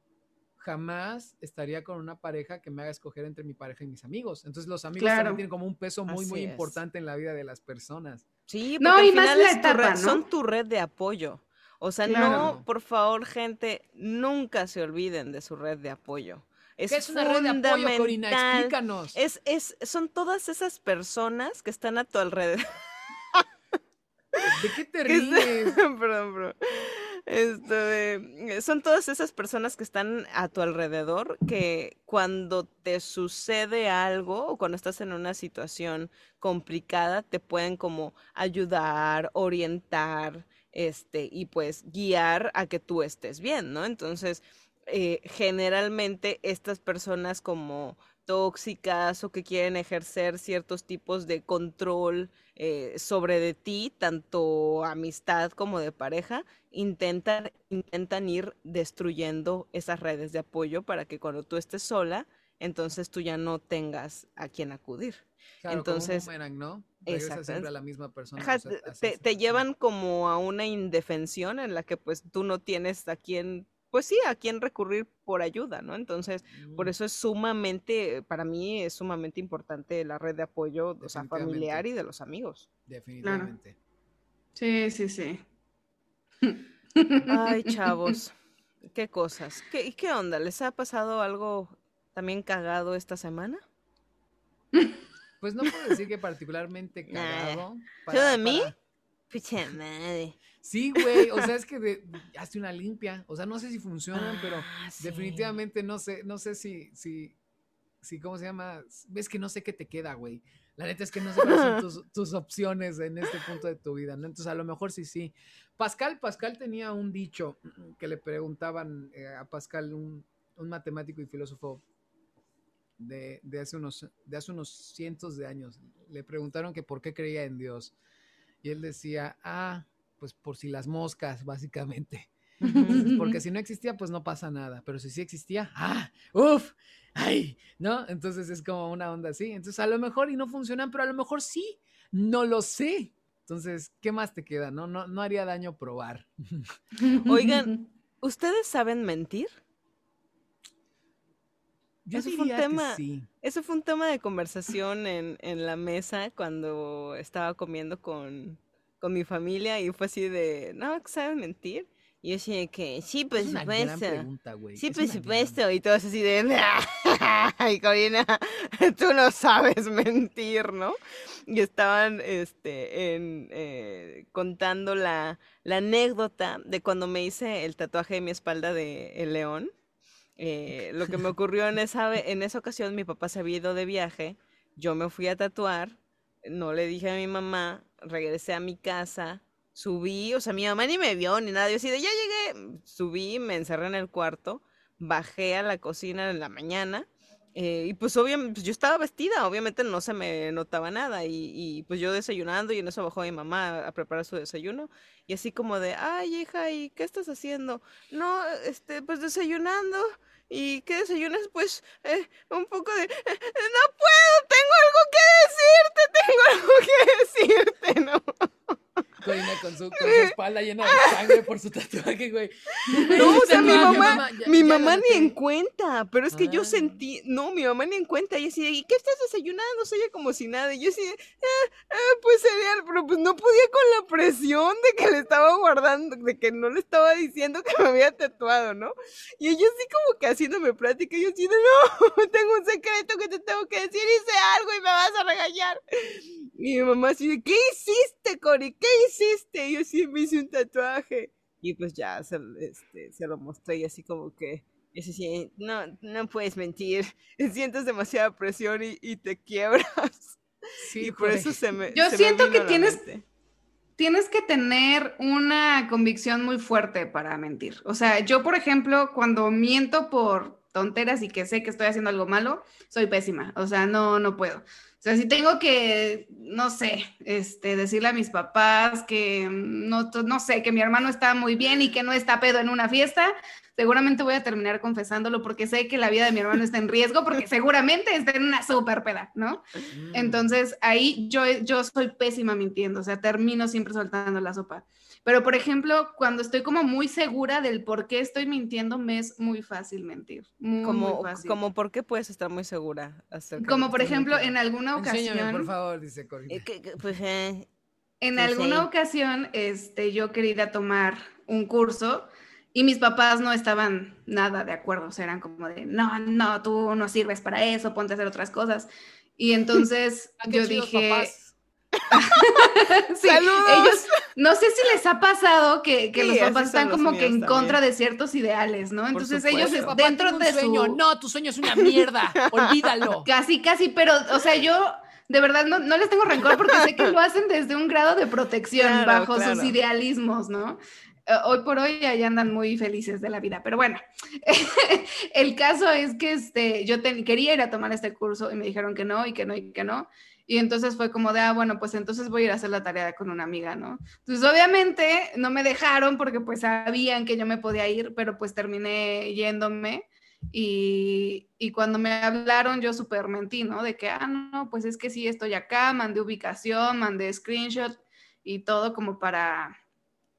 jamás estaría con una pareja que me haga escoger entre mi pareja y mis amigos. Entonces los amigos también tienen como un peso muy, muy importante en la vida de las personas. Sí, no, y más la etapa, son tu red de apoyo. O sea, no, por favor, gente, nunca se olviden de su red de apoyo. Es, ¿Qué es una red de apoyo, Corina? Explícanos. Es, es, son todas esas personas que están a tu alrededor. ¿De qué te ríes? perdón, perdón. Esto son todas esas personas que están a tu alrededor que cuando te sucede algo o cuando estás en una situación complicada te pueden como ayudar, orientar, este, y pues guiar a que tú estés bien, ¿no? Entonces, eh, generalmente estas personas como tóxicas o que quieren ejercer ciertos tipos de control eh, sobre de ti, tanto amistad como de pareja, intentan, intentan ir destruyendo esas redes de apoyo para que cuando tú estés sola, entonces tú ya no tengas a quien acudir. entonces, ¿no? siempre a la misma persona. te, llevan como a una indefensión en la que pues tú no tienes a quien, pues sí, a quien recurrir por ayuda, ¿no? Entonces, por mm. eso es sumamente, para mí es sumamente importante la red de apoyo, o sea, familiar y de los amigos. Definitivamente. Sí, sí, sí. Ay, chavos, qué cosas. ¿Qué, ¿Qué onda? ¿Les ha pasado algo también cagado esta semana? Pues no puedo decir que particularmente cagado. ¿Todo de mí? Pucha madre. Sí, güey, o sea, es que de, hace una limpia, o sea, no sé si funcionan, pero ah, definitivamente no sé, no sé si, si, si, ¿cómo se llama? Ves que no sé qué te queda, güey. La neta es que no sé cuáles son tus, opciones en este punto de tu vida, ¿no? Entonces, a lo mejor sí, sí. Pascal, Pascal tenía un dicho que le preguntaban eh, a Pascal, un, un matemático y filósofo de, hace unos, de hace unos cientos de años. Le preguntaron que por qué creía en Dios. Y él decía, ah, pues por si las moscas, básicamente. porque si no existía, pues no pasa nada. Pero si sí existía, ah, uff, ay, ¿no? Entonces es como una onda así. Entonces a lo mejor y no funcionan, pero a lo mejor sí, no lo sé. Entonces, ¿qué más te queda? No, no, no haría daño probar. Oigan, ¿ustedes saben mentir? eso fue un tema, eso fue un tema de conversación en, en, la mesa cuando estaba comiendo con, con, mi familia y fue así de, no, ¿sabes mentir? Y yo decía que, sí, por supuesto. Sí, por supuesto. Y todos así de, ay, Corina, tú no sabes mentir, ¿no? Y estaban este, en, eh, contando la, la anécdota de cuando me hice el tatuaje de mi espalda de El León eh, lo que me ocurrió en esa, en esa ocasión, mi papá se había ido de viaje, yo me fui a tatuar, no le dije a mi mamá, regresé a mi casa, subí, o sea, mi mamá ni me vio ni nada, yo así de ya llegué, subí, me encerré en el cuarto, bajé a la cocina en la mañana. Eh, y pues obviamente, pues, yo estaba vestida, obviamente no se me notaba nada. Y, pues yo desayunando y en eso bajó mi mamá a preparar su desayuno. Y así como de, ay hija, ¿y qué estás haciendo? No, este, pues desayunando. ¿Y qué desayunas? Pues eh, un poco de... Eh, no puedo, tengo algo que decirte, tengo algo que decirte, ¿no? Con su, espalda llena de sangre por su tatuaje, güey. No, o sea, mi mamá, mi mamá, ni en cuenta, pero es que yo ah. sentí, no, mi mamá ni en cuenta, y así, ¿y qué estás desayunando? Soy como si nada, y yo así, eh, eh, pues cereal, pero pues no podía con la presión de que le estaba guardando, de que no le estaba diciendo que me había tatuado, ¿no? Y ella así como que haciéndome plática, y yo así de, no, tengo un secreto que te tengo que decir, y me vas a regañar. Y mi mamá así de, ¿qué hiciste, Cori? ¿Qué hiciste? Y yo sí me hice un tatuaje. Y pues ya se, este, se lo mostré y así como que, ese sí, no, no puedes mentir, sientes demasiada presión y, y te quiebras. Sí, y por eso se me... Yo siento que tienes, tienes que tener una convicción muy fuerte para mentir. O sea, yo, por ejemplo, cuando miento por tonteras y que sé que estoy haciendo algo malo, soy pésima. O sea, no, no puedo. O sea, si tengo que, no sé, este, decirle a mis papás que no, no sé, que mi hermano está muy bien y que no está pedo en una fiesta, seguramente voy a terminar confesándolo porque sé que la vida de mi hermano está en riesgo porque seguramente está en una súper peda, ¿no? Mm. Entonces ahí yo, yo soy pésima mintiendo, o sea, termino siempre soltando la sopa. Pero, por ejemplo, cuando estoy como muy segura del por qué estoy mintiendo, me es muy fácil mentir. Muy, como, muy fácil. como por qué puedes estar muy segura. Como, por ejemplo, en alguna ocasión... por favor, dice Corina. Eh, pues, eh, en alguna ocasión, este, yo quería tomar un curso y mis papás no estaban nada de acuerdo, o sea, eran como de, no, no, tú no sirves para eso, ponte a hacer otras cosas. Y entonces ah, yo dije... sí, ellos, no sé si les ha pasado que, los papás están como que en contra de ciertos ideales, ¿no? Entonces ellos dentro de sueño, no, tu sueño es una mierda, olvídalo. Casi, casi, pero, o sea, yo de verdad no, les tengo rencor porque sé que lo hacen desde un grado de protección bajo sus idealismos, ¿no? Eh, hoy por hoy ya andan muy felices de la vida, pero bueno, el caso es que este, yo quería ir a tomar este curso y me dijeron que no y que no y que no. Y entonces fue como de, ah, bueno, pues entonces voy a ir a hacer la tarea con una amiga, ¿no? Entonces obviamente no me dejaron porque pues sabían que yo me podía ir, pero pues terminé yéndome. Y, y cuando me hablaron yo súper mentí, ¿no? De que, ah, no, pues es que sí, estoy acá, mandé ubicación, mandé screenshot y todo como para,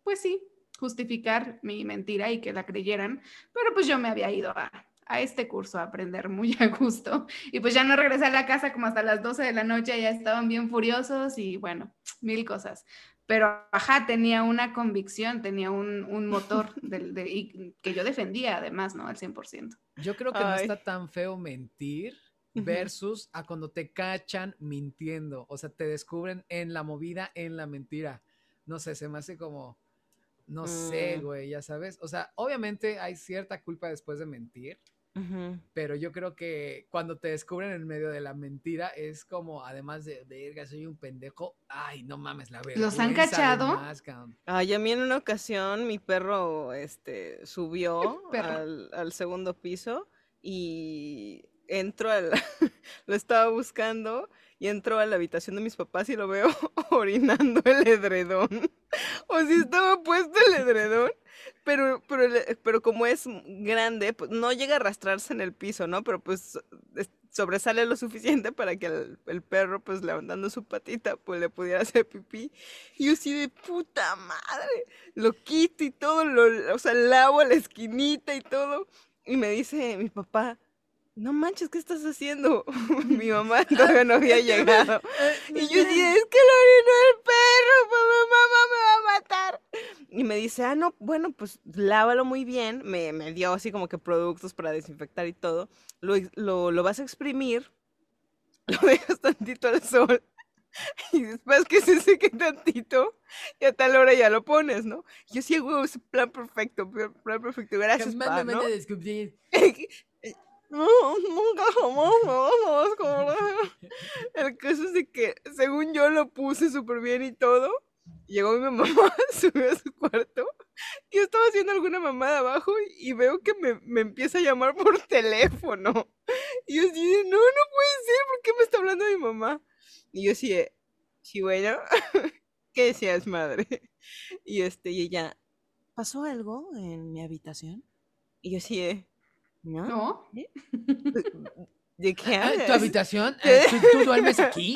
pues sí, justificar mi mentira y que la creyeran, pero pues yo me había ido a, este curso a aprender muy a gusto y pues ya no regresé a la casa como hasta las 12 de la noche, ya estaban bien furiosos y bueno, mil cosas. Pero, ajá, tenía una convicción, tenía un, motor de, que yo defendía además, ¿no? Al 100%. Yo creo que no está tan feo mentir versus a cuando te cachan mintiendo, o sea, te descubren en la movida, en la mentira. No sé, se me hace como no sé, mm. güey, ya sabes. O sea, obviamente hay cierta culpa después de mentir, pero yo creo que cuando te descubren en medio de la mentira es como, además de, verga, soy un pendejo, ay, no mames, la verdad. ¿Los han cachado? ay, a mí en una ocasión mi perro, este, subió Al, al segundo piso y entro al, lo estaba buscando y entro a la habitación de mis papás y lo veo orinando el edredón. o si estaba puesto el edredón, pero, pero, pero como es grande, pues no llega a arrastrarse en el piso, ¿no? Pero pues sobresale lo suficiente para que el, perro, pues levantando su patita, pues le pudiera hacer pipí. Y yo así de puta madre, lo quito y todo, lo, o sea, lavo la esquinita y todo. Y me dice mi papá, no manches, ¿qué estás haciendo? Mi mamá todavía no había llegado. Y yo dije, es que lo orinó el perro, mamá a matar. Y me dice, ah, no, bueno, pues lávalo muy bien. Me, me dio así como que productos para desinfectar y todo. Lo, lo, lo vas a exprimir, lo dejas tantito al sol. Y después que se seque tantito, y a tal hora ya lo pones, ¿no? Yo sí hago ese plan perfecto, plan perfecto. Gracias, pa, ¿no? No, nunca jamás me El caso es de que, según yo lo puse súper bien y todo, llegó mi mamá, subió a su cuarto, yo estaba haciendo alguna mamada abajo y veo que me, me empieza a llamar por teléfono. Y yo así, no, no puede ser, ¿por qué me está hablando mi mamá? Y yo así, sí, bueno, ¿qué decías, madre? Y este, y ella, ¿pasó algo en mi habitación? Y yo así, ¿No? ¿De qué hablas? ¿Tu habitación? ¿Tú, duermes aquí?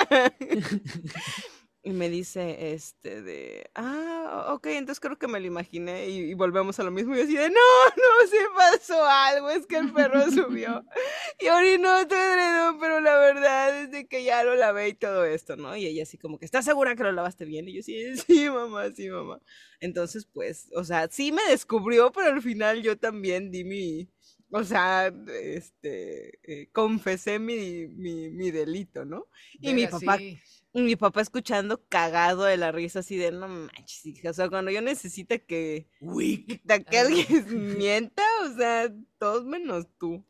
Y me dice, este, de, ah, ok, entonces creo que me lo imaginé y, volvemos a lo mismo. Y yo así de, no, no, se pasó algo, es que el perro subió y orinó tu edredón, pero la verdad es de que ya lo lavé y todo esto, ¿no? Y ella así como que, ¿estás segura que lo lavaste bien? Y yo sí, sí, mamá, sí, mamá. Entonces, pues, o sea, sí me descubrió, pero al final yo también di mi o sea, este, eh, confesé mi, mi, delito, ¿no? Y mi papá, mi papá escuchando cagado de la risa así de, no manches, o sea, cuando yo necesita que, que alguien mienta, o sea, todos menos tú.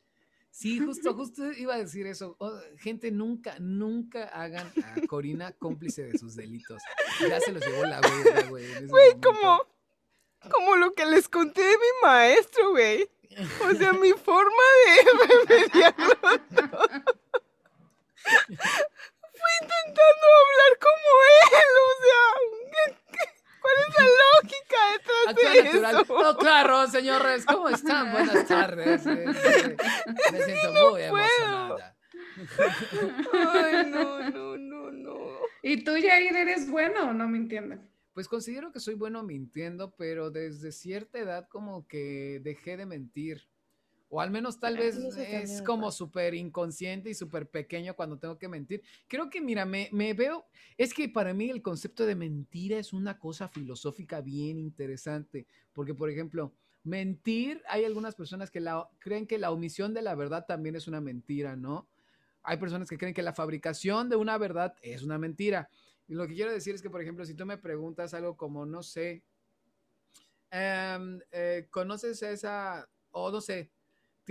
Sí, justo, justo iba a decir eso. gente, nunca, nunca hagan a Corina cómplice de sus delitos. Ya se los llevó la güey, güey. Güey, como, como lo que les conté de mi maestro, güey. O sea, mi forma de remediarlo fue intentando hablar como él, o sea, cuál es la lógica detrás de natural. eso? No, claro, señores, ¿cómo están? Buenas tardes. Eh, eh, me, siento muy puedo. emocionada. Ay, no, no, no, no. ¿Y tú, Jair, eres bueno o no me entiendes? Pues considero que soy bueno mintiendo, pero desde cierta edad como que dejé de mentir o al menos tal vez es como súper inconsciente y súper pequeño cuando tengo que mentir. Creo que, mira, me, me, veo, es que para mí el concepto de mentira es una cosa filosófica bien interesante, porque, por ejemplo, mentir, hay algunas personas que la, creen que la omisión de la verdad también es una mentira, ¿no? Hay personas que creen que la fabricación de una verdad es una mentira. Y lo que quiero decir es que, por ejemplo, si tú me preguntas algo como, no sé, em, eh, ¿conoces esa, o no sé,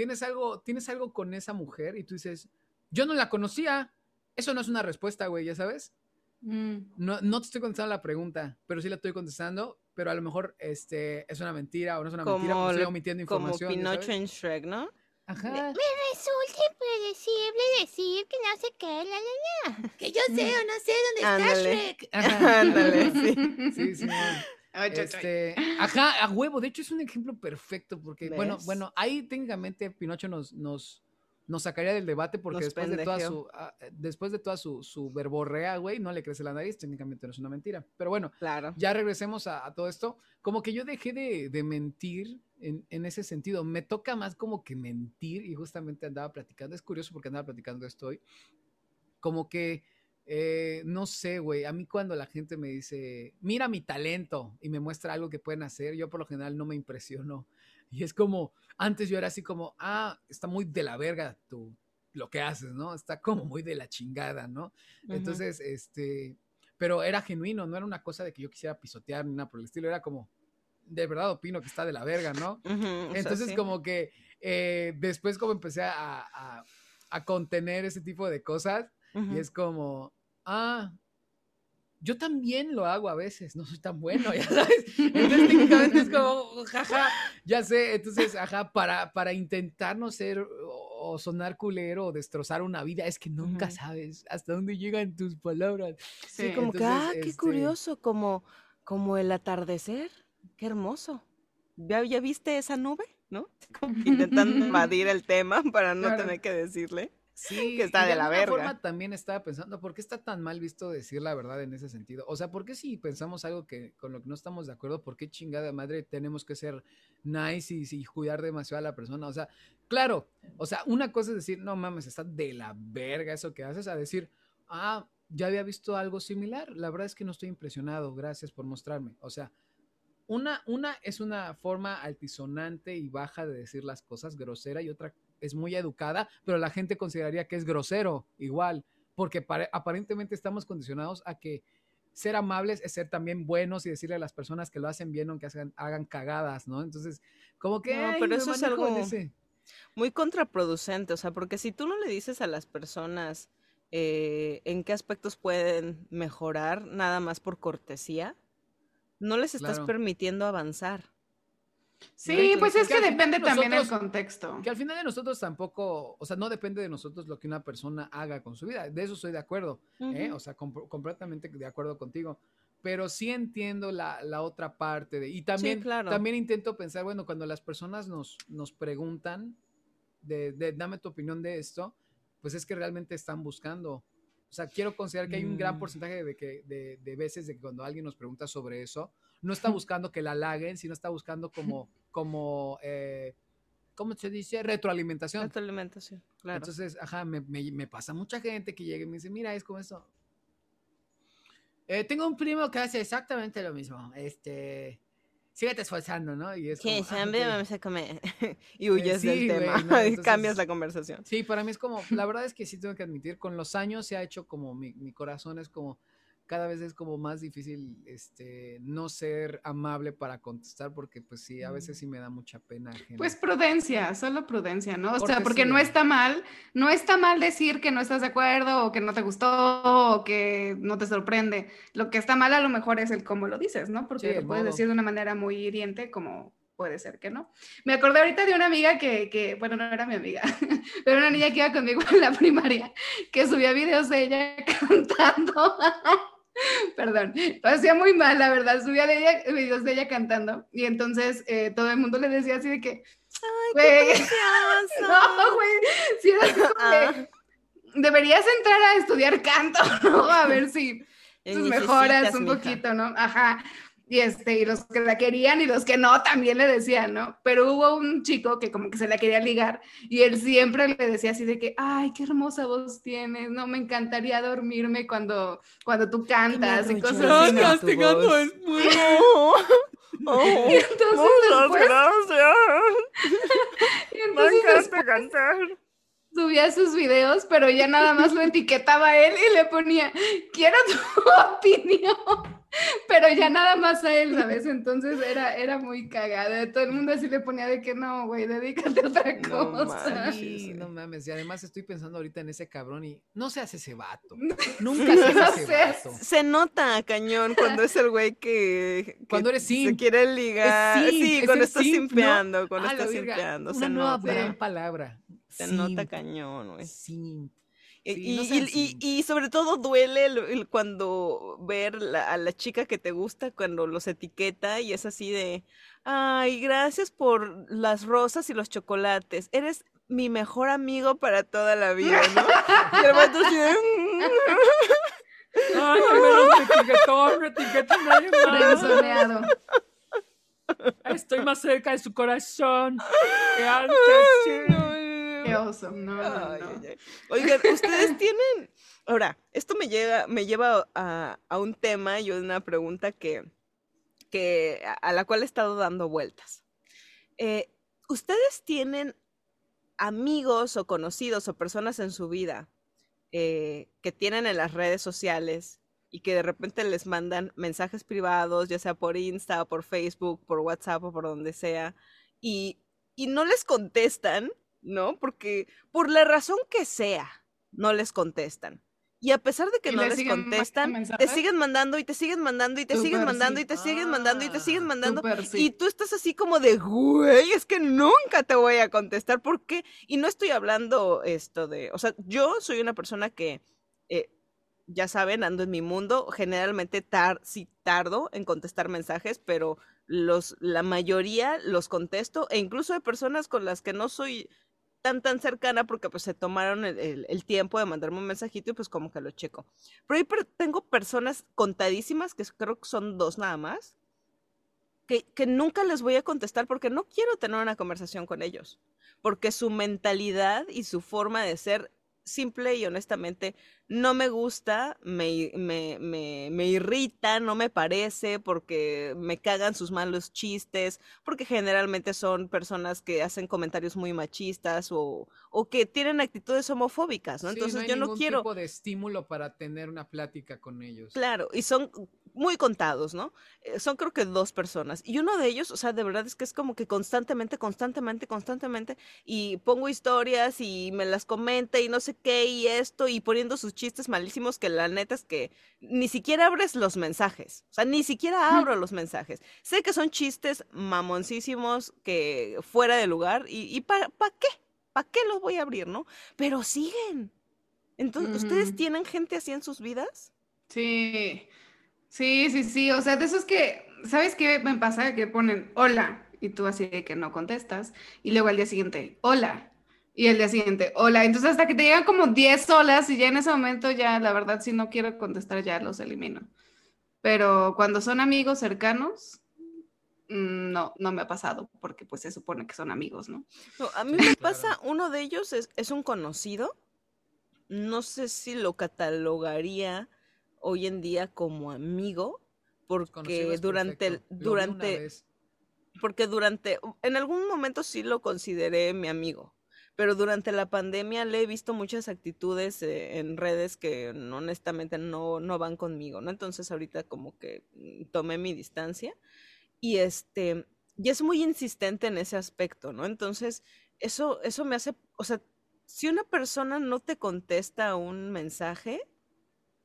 tienes algo, tienes algo con esa mujer y tú dices, yo no la conocía. Eso no es una respuesta, güey, ya sabes. Mm. No, no te estoy contestando la pregunta, pero sí la estoy contestando, pero a lo mejor este, es una mentira o no es una mentira, porque estoy omitiendo información. Como Pinocho en Shrek, ¿no? Ajá. Me, resulta impredecible decir que no sé qué, la, la, la. Que yo sé o no sé dónde está Shrek. Ándale, sí. Sí, sí. Este, ajá, a huevo. De hecho, es un ejemplo perfecto porque, bueno, bueno, ahí técnicamente Pinocho nos, nos, nos sacaría del debate porque después de, toda su, ah, después de toda su, su verborrea, güey, no le crece la nariz. Técnicamente no es una mentira. Pero bueno, claro. ya regresemos a, todo esto. Como que yo dejé de, de mentir en, en, ese sentido. Me toca más como que mentir y justamente andaba platicando. Es curioso porque andaba platicando esto hoy. Como que eh, no sé, güey, a mí cuando la gente me dice, mira mi talento y me muestra algo que pueden hacer, yo por lo general no me impresiono. Y es como, antes yo era así como, ah, está muy de la verga tú, lo que haces, ¿no? Está como muy de la chingada, ¿no? Entonces, este, pero era genuino, no era una cosa de que yo quisiera pisotear ni nada por el estilo, era como, de verdad opino que está de la verga, ¿no? Entonces, como que eh, después como empecé a, a, contener ese tipo de cosas, y es como, ah, yo también lo hago a veces, no soy tan bueno, ya sabes. Entonces técnicamente es como, jaja, ya sé, entonces, ajá, para, para intentar no ser o sonar culero o destrozar una vida, es que nunca sabes hasta dónde llegan tus palabras. Sí, como que, ah, qué este curioso, como, como el atardecer, qué hermoso. ¿Ya, ¿Ya viste esa nube? ¿No? intentando invadir el tema para no tener que decirle. Sí, que está de, la verga. forma también estaba pensando, ¿por qué está tan mal visto decir la verdad en ese sentido? O sea, ¿por qué si pensamos algo que con lo que no estamos de acuerdo, por qué chingada madre tenemos que ser nice y, cuidar demasiado a la persona? O sea, claro, o sea, una cosa es decir, no mames, está de la verga eso que haces, a decir, ah, ya había visto algo similar, la verdad es que no estoy impresionado, gracias por mostrarme. O sea, una, una es una forma altisonante y baja de decir las cosas, grosera, y otra es muy educada, pero la gente consideraría que es grosero igual, porque aparentemente estamos condicionados a que ser amables es ser también buenos y decirle a las personas que lo hacen bien aunque hagan, hagan cagadas, ¿no? Entonces, como que... No, pero eso es algo muy contraproducente, o sea, porque si tú no le dices a las personas eh, en qué aspectos pueden mejorar nada más por cortesía, no les estás permitiendo avanzar. Sí, pues es que, depende también del contexto. Que al final de nosotros tampoco, o sea, no depende de nosotros lo que una persona haga con su vida. De eso estoy de acuerdo, ¿eh? o sea, completamente de acuerdo contigo. Pero sí entiendo la, la otra parte de, y también, también intento pensar, bueno, cuando las personas nos, nos preguntan de, de, dame tu opinión de esto, pues es que realmente están buscando. O sea, quiero considerar que hay un gran mm. porcentaje de, que, de, de veces de que cuando alguien nos pregunta sobre eso, no está buscando que la halaguen, sino está buscando como, como eh, ¿cómo se dice? Retroalimentación. Retroalimentación, claro. Entonces, ajá, me, me, pasa mucha gente que llega y me dice, mira, es como eso. Eh, tengo un primo que hace exactamente lo mismo. Este, síguete esforzando, ¿no? Y es como, hambre vamos a comer. y huyes del tema. y cambias la conversación. Sí, para mí es como, la verdad es que sí tengo que admitir, con los años se ha hecho como, mi, mi corazón es como, cada vez es como más difícil este no ser amable para contestar porque pues sí, a veces sí me da mucha pena. Pues prudencia, solo prudencia, ¿no? O sea, porque no está mal, no está mal decir que no estás de acuerdo o que no te gustó o que no te sorprende. Lo que está mal a lo mejor es el cómo lo dices, ¿no? Porque lo puedes decir de una manera muy hiriente como puede ser que no. Me acordé ahorita de una amiga que, que, bueno, no era mi amiga, pero una niña que iba conmigo en la primaria, que subía videos de ella cantando Perdón, lo hacía muy mal, la verdad. Subía de ella, videos de ella cantando y entonces eh, todo el mundo le decía así de que, Ay, qué no, güey, sí era así Ah. que, deberías entrar a estudiar canto, ¿no? A ver si tus mejoras un mija. poquito, ¿no? Ajá. Y este, y los que la querían y los que no también le decían, ¿no? Pero hubo un chico que como que se la quería ligar y él siempre le decía así de que, ay, qué hermosa voz tienes, no, me encantaría dormirme cuando, cuando tú cantas y cosas así. ¿no? Gracias, te ganó el Oh, oh, Y entonces muchas después, gracias. y Me entonces encanta después cantar. Subía sus videos, pero ya nada más lo etiquetaba a él y le ponía, quiero tu opinión, pero ya nada más a él, ¿sabes? Entonces era, era muy cagada. Todo el mundo así le ponía de que no, güey, dedícate a otra No cosa. manches. Sí, no mames. Y además estoy pensando ahorita en ese cabrón y no se hace ese vato. No Nunca se hace No ese seas- vato. Se nota cañón cuando es el güey que, que Cuando eres se quiere ligar. Es simp, sí, es cuando estás simp, ¿no? simpeando, cuando Ah, la estás simpeando. Una Se nueva nota. gran palabra. Se nota Simp, cañón, güey. simp. Y, Sí, no y- y- y- sobre todo duele el- el cuando ver la- a la chica que te gusta cuando los etiqueta y es así de, ay, gracias por las rosas y los chocolates, eres mi mejor amigo para toda la vida, ¿no? Y el vato así de, Ay, al menos me etiquetó, me etiquetó nadie más. Estoy más cerca de su corazón que antes. "Ay, no, Qué oso. No. Oigan, ustedes tienen. Ahora, esto me llega, me lleva a, a un tema y una pregunta que, que a, la cual he estado dando vueltas. Eh, ¿Ustedes tienen amigos o conocidos o personas en su vida eh, que tienen en las redes sociales y que de repente les mandan mensajes privados, ya sea por Insta por Facebook, por WhatsApp o por donde sea, y, y no les contestan, ¿no? Porque por la razón que sea, no les contestan. Y a pesar de que ¿Y no le les contestan, te siguen mandando y te siguen mandando y te siguen mandando sí. y te siguen mandando y te siguen Ah, mandando. Sí. Y tú estás así como de, güey, es que nunca te voy a contestar. ¿Por qué? Y no estoy hablando esto de, o sea, yo soy una persona que, eh, ya saben, ando en mi mundo. Generalmente tar sí tardo en contestar mensajes, pero los, la mayoría los contesto. E incluso de personas con las que no soy tan tan cercana porque pues se tomaron el, el- el tiempo de mandarme un mensajito y pues como que lo checo. Pero ahí tengo personas contadísimas, que creo que son dos nada más, que, que nunca les voy a contestar porque no quiero tener una conversación con ellos. Porque su mentalidad y su forma de ser, simple y honestamente, no me gusta, me, me, me, me irrita, no me parece, porque me cagan sus malos chistes, porque generalmente son personas que hacen comentarios muy machistas o, o que tienen actitudes homofóbicas, ¿no? Sí, Entonces hay yo no quiero... tipo de estímulo para tener una plática con ellos. Claro, y son muy contados, ¿no? Eh, Son creo que dos personas. Y uno de ellos, o sea, de verdad es que es como que constantemente, constantemente, constantemente, y pongo historias y me las comenta y no sé qué y esto, y poniendo sus chistes malísimos que la neta es que ni siquiera abres los mensajes. O sea, ni siquiera abro los mensajes. Sé que son chistes mamoncísimos que fuera de lugar, y, y ¿para qué? ¿Para qué los voy a abrir, no? Pero siguen. Entonces, ¿ustedes tienen gente así en sus vidas? Sí, sí, sí, sí. O sea, de esos que, ¿sabes qué me pasa? Que ponen hola y tú así de que no contestas. Y luego al día siguiente, hola. Y el día siguiente, hola. Entonces hasta que te llegan como 10 olas y ya en ese momento ya, la verdad, si no quiero contestar, ya los elimino. Pero cuando son amigos cercanos, mm, no, no me ha pasado porque pues se supone que son amigos, ¿no? No, a mí me pasa, uno de ellos es, es un conocido. No sé si lo catalogaría hoy en día como amigo, porque durante el, durante, porque durante, en algún momento sí lo consideré mi amigo, pero durante la pandemia le he visto muchas actitudes eh, en redes que honestamente no, no van conmigo, ¿no? Entonces ahorita como que mm, tomé mi distancia y este, y es muy insistente en ese aspecto, ¿no? Entonces, eso, eso me hace, o sea, si una persona no te contesta un mensaje,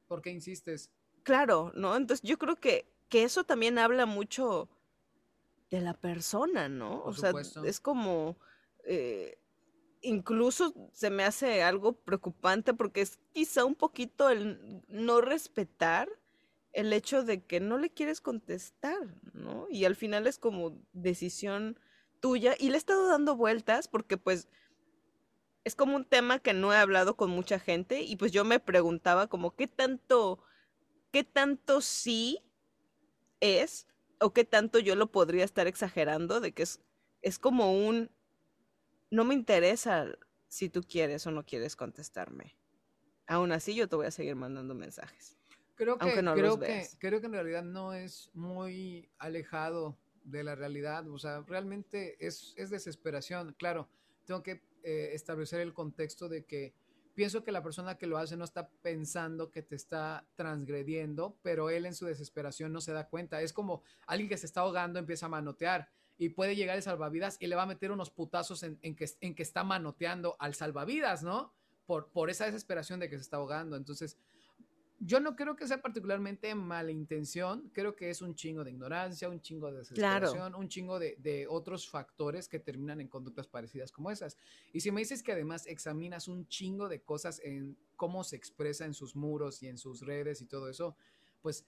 ¿Por qué insistes? claro, ¿no? Entonces yo creo que, que eso también habla mucho de la persona, ¿no? Por o sea, supuesto. es como, eh, incluso se me hace algo preocupante porque es quizá un poquito el no respetar el hecho de que no le quieres contestar, ¿no? Y al final es como decisión tuya y le he estado dando vueltas porque pues es como un tema que no he hablado con mucha gente y pues yo me preguntaba como qué tanto, qué tanto sí es o qué tanto yo lo podría estar exagerando de que es, es como un, no me interesa si tú quieres o no quieres contestarme. Aún así yo te voy a seguir mandando mensajes. Creo que, creo, que creo que en realidad no es muy alejado de la realidad. O sea, realmente es, es desesperación. Claro, tengo que eh, establecer el contexto de que pienso que la persona que lo hace no está pensando que te está transgrediendo, pero él en su desesperación no se da cuenta. Es como alguien que se está ahogando empieza a manotear y puede llegar el salvavidas y le va a meter unos putazos en, en, que, en que está manoteando al salvavidas, ¿no? Por, por esa desesperación de que se está ahogando. Entonces, yo no creo que sea particularmente mala intención, creo que es un chingo de ignorancia, un chingo de desesperación, un chingo de, otros factores que terminan en conductas parecidas como esas. Y si me dices que además examinas un chingo de cosas en cómo se expresa en sus muros y en sus redes y todo eso, pues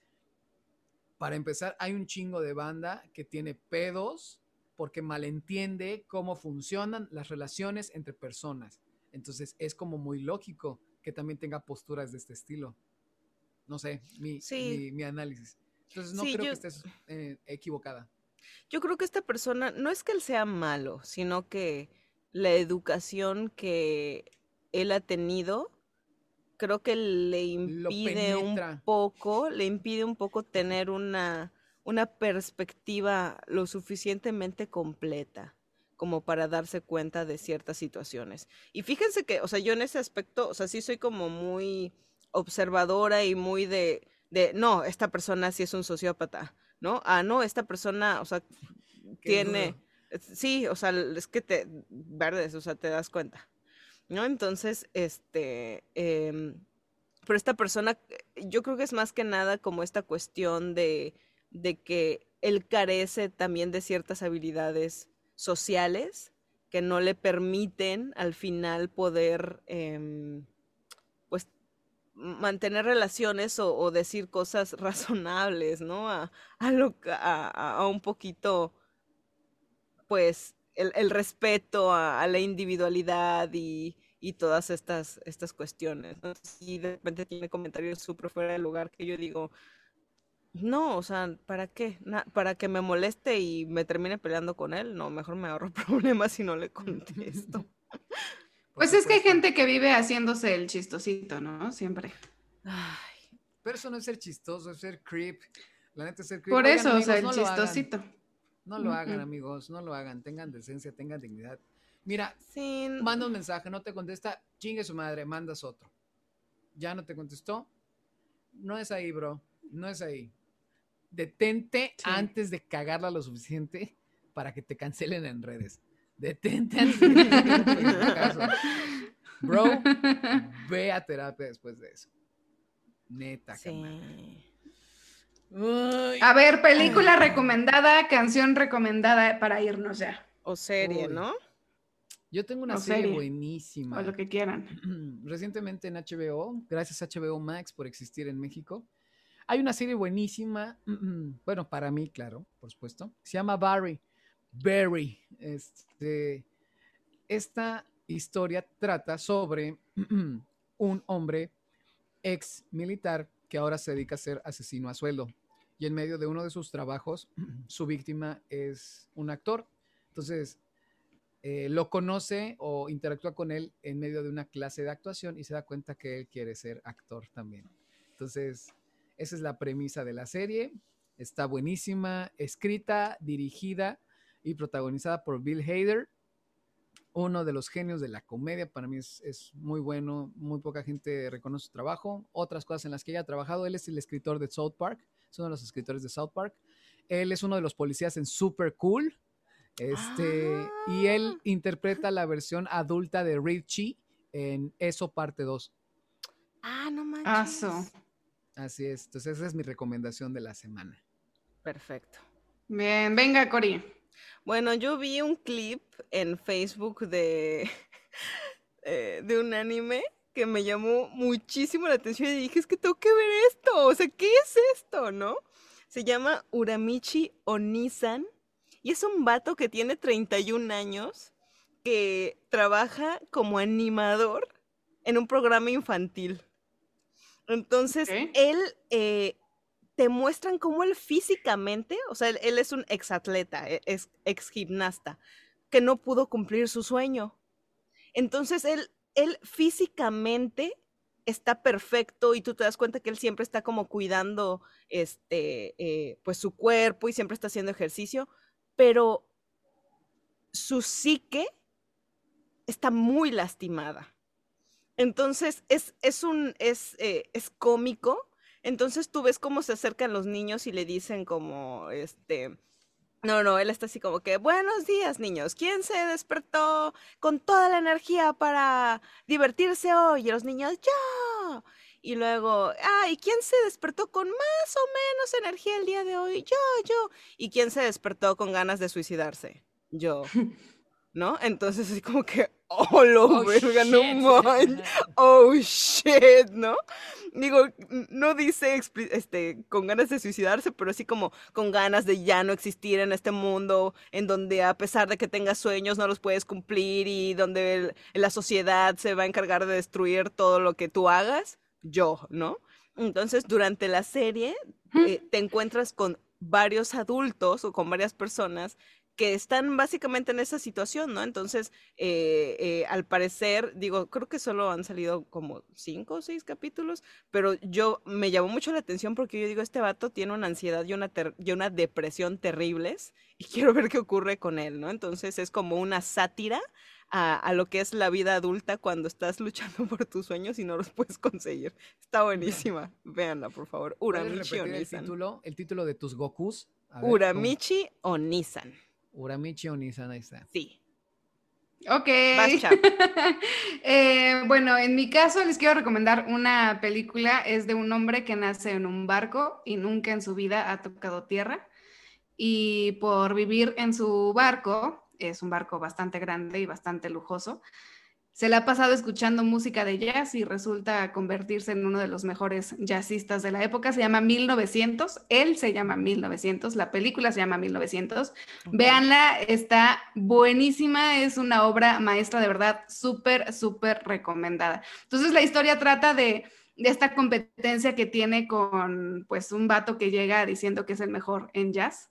para empezar hay un chingo de banda que tiene pedos porque malentiende cómo funcionan las relaciones entre personas. Entonces es como muy lógico que también tenga posturas de este estilo. No sé, mi, mi, análisis. Entonces no creo que estés eh, equivocada. Yo creo que esta persona, no es que él sea malo, sino que la educación que él ha tenido, creo que le impide un poco, le impide un poco tener una, una perspectiva lo suficientemente completa como para darse cuenta de ciertas situaciones. Y fíjense que, o sea, yo en ese aspecto, o sea, sí soy como muy observadora y muy de, de, no, esta persona sí es un sociópata, ¿no? Ah, no, esta persona, o sea, tiene, sí, o sea, es que te, verdes, o sea, te das cuenta, ¿no? Entonces, este, eh, pero esta persona, yo creo que es más que nada como esta cuestión de, de que él carece también de ciertas habilidades sociales que no le permiten al final poder eh, mantener relaciones o, decir cosas razonables, ¿no? A, a, lo, a, a un poquito, pues, el, el respeto a, la individualidad y, y, todas estas, estas cuestiones. ¿no? Y de repente tiene comentarios súper fuera de lugar que yo digo, no, o sea, ¿para qué? ¿Para que me moleste y me termine peleando con él? No, mejor me ahorro problemas y no le contesto. Pues es que hay gente que vive haciéndose el chistosito, ¿no? Siempre. Ay, pero eso no es ser chistoso, es ser creep. La neta es ser creep. Por eso, o sea, el chistosito. no lo hagan, amigos, no lo hagan. Tengan decencia, tengan dignidad. Mira, manda un mensaje, no te contesta, chingue su madre, mandas otro. Ya no te contestó. No es ahí, bro. No es ahí. Detente antes de cagarla lo suficiente para que te cancelen en redes. Detente Bro, ve a terapia después de eso. Neta, sí. a ver, película recomendada, canción recomendada para irnos ya. O serie, ¿no? Yo tengo una serie, buenísima. O lo que quieran. Recientemente en HBO, gracias a HBO Max por existir en México, hay una serie buenísima, bueno, para mí, claro, por supuesto, se llama Barry. Barry. Este, esta historia trata sobre un hombre ex militar que ahora se dedica a ser asesino a sueldo. Y en medio de uno de sus trabajos, su víctima es un actor. Entonces, eh, lo conoce o interactúa con él en medio de una clase de actuación y se da cuenta que él quiere ser actor también. Entonces, esa es la premisa de la serie. Está buenísima, escrita, dirigida y protagonizada por Bill Hader, uno de los genios de la comedia. Para mí es, muy bueno, muy poca gente reconoce su trabajo. Otras cosas en las que ella ha trabajado, él es el escritor de South Park, es uno de los escritores de South Park. Él es uno de los policías en Super Cool. Este, y él ah. interpreta la versión adulta de Richie en Eso Parte 2. Ah, no manches. Así es. Entonces, esa es mi recomendación de la semana. Perfecto. Bien, venga, Cori. Bueno, yo vi un clip en Facebook de, eh, de un anime que me llamó muchísimo la atención y dije, es que tengo que ver esto, o sea, ¿qué es esto, no? Se llama Uramichi Onisan y es un vato que tiene 31 años que trabaja como animador en un programa infantil. Entonces, él eh, te muestran cómo él físicamente, o sea, él, es un exatleta, e, es ex gimnasta, que no pudo cumplir su sueño. Entonces, él, él físicamente está perfecto y tú te das cuenta que él siempre está como cuidando este, eh, pues su cuerpo y siempre está haciendo ejercicio, pero su psique está muy lastimada. Entonces es, es un, es, eh, es cómico. Entonces tú ves cómo se acercan los niños y le dicen como, este, no, no, él está así como que, buenos días niños, ¿quién se despertó con toda la energía para divertirse hoy? Y los niños, yo. Y luego, ah, ¿y quién se despertó con más o menos energía el día de hoy? Yo, yo. ¿Y quién se despertó con ganas de suicidarse? Yo. ¿No? Entonces así como que, oh, lo oh, verga, no man. Oh, shit, ¿no? Digo, no dice este, con ganas de suicidarse, pero así como con ganas de ya no existir en este mundo en donde a pesar de que tengas sueños no los puedes cumplir y donde la sociedad se va a encargar de destruir todo lo que tú hagas, yo, ¿no? Entonces, durante la serie eh, te encuentras con varios adultos o con varias personas que están básicamente en esa situación, ¿no? Entonces, eh, eh, al parecer, digo, creo que solo han salido como cinco o seis capítulos, pero yo me llamó mucho la atención porque yo digo, este vato tiene una ansiedad y una, y una depresión terribles y quiero ver qué ocurre con él, ¿no? Entonces es como una sátira a, lo que es la vida adulta cuando estás luchando por tus sueños y no los puedes conseguir. Está buenísima. Véanla, por favor. Uramichi Onisan. El título, el título de tus Gokus? Uramichi Onisan. Uramichi Onisan, ahí está. Sí. Ok. eh, bueno, en mi caso les quiero recomendar una película. Es de un hombre que nace en un barco y nunca en su vida ha tocado tierra. Y por vivir en su barco, es un barco bastante grande y bastante lujoso. Se le ha pasado escuchando música de jazz y resulta convertirse en uno de los mejores jazzistas de la época. Se llama 1900, él se llama 1900, la película se llama 1900. Véanla, está buenísima, es una obra maestra de verdad, súper, súper recomendada. Entonces la historia trata de, de esta competencia que tiene con pues un vato que llega diciendo que es el mejor en jazz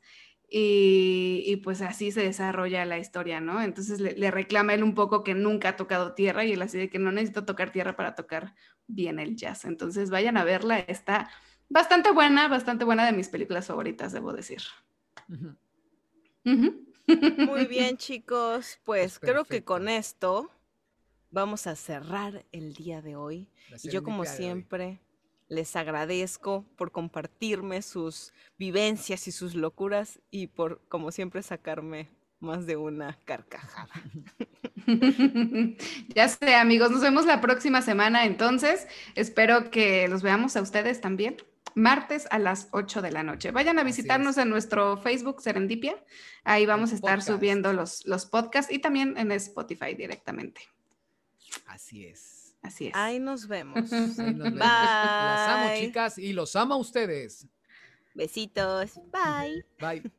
y, pues así se desarrolla la historia, ¿no? Entonces le, reclama él un poco que nunca ha tocado tierra y él así de que no necesito tocar tierra para tocar bien el jazz. Entonces vayan a verla, está bastante buena, bastante buena de mis películas favoritas, debo decir. Muy bien, chicos, pues creo que con esto vamos a cerrar el día de hoy. Y yo como siempre les agradezco por compartirme sus vivencias y sus locuras y por, como siempre, sacarme más de una carcajada. ya sé, amigos, nos vemos la próxima semana entonces. Espero que los veamos a ustedes también. Martes a las 8 de la noche. Vayan a visitarnos en nuestro Facebook Serendipia. Ahí vamos a estar subiendo los, los podcasts y también en Spotify directamente. Así es. Así es. Ahí nos vemos. Bye. Las amo, chicas, y los amo a ustedes. Besitos. Bye. Bye.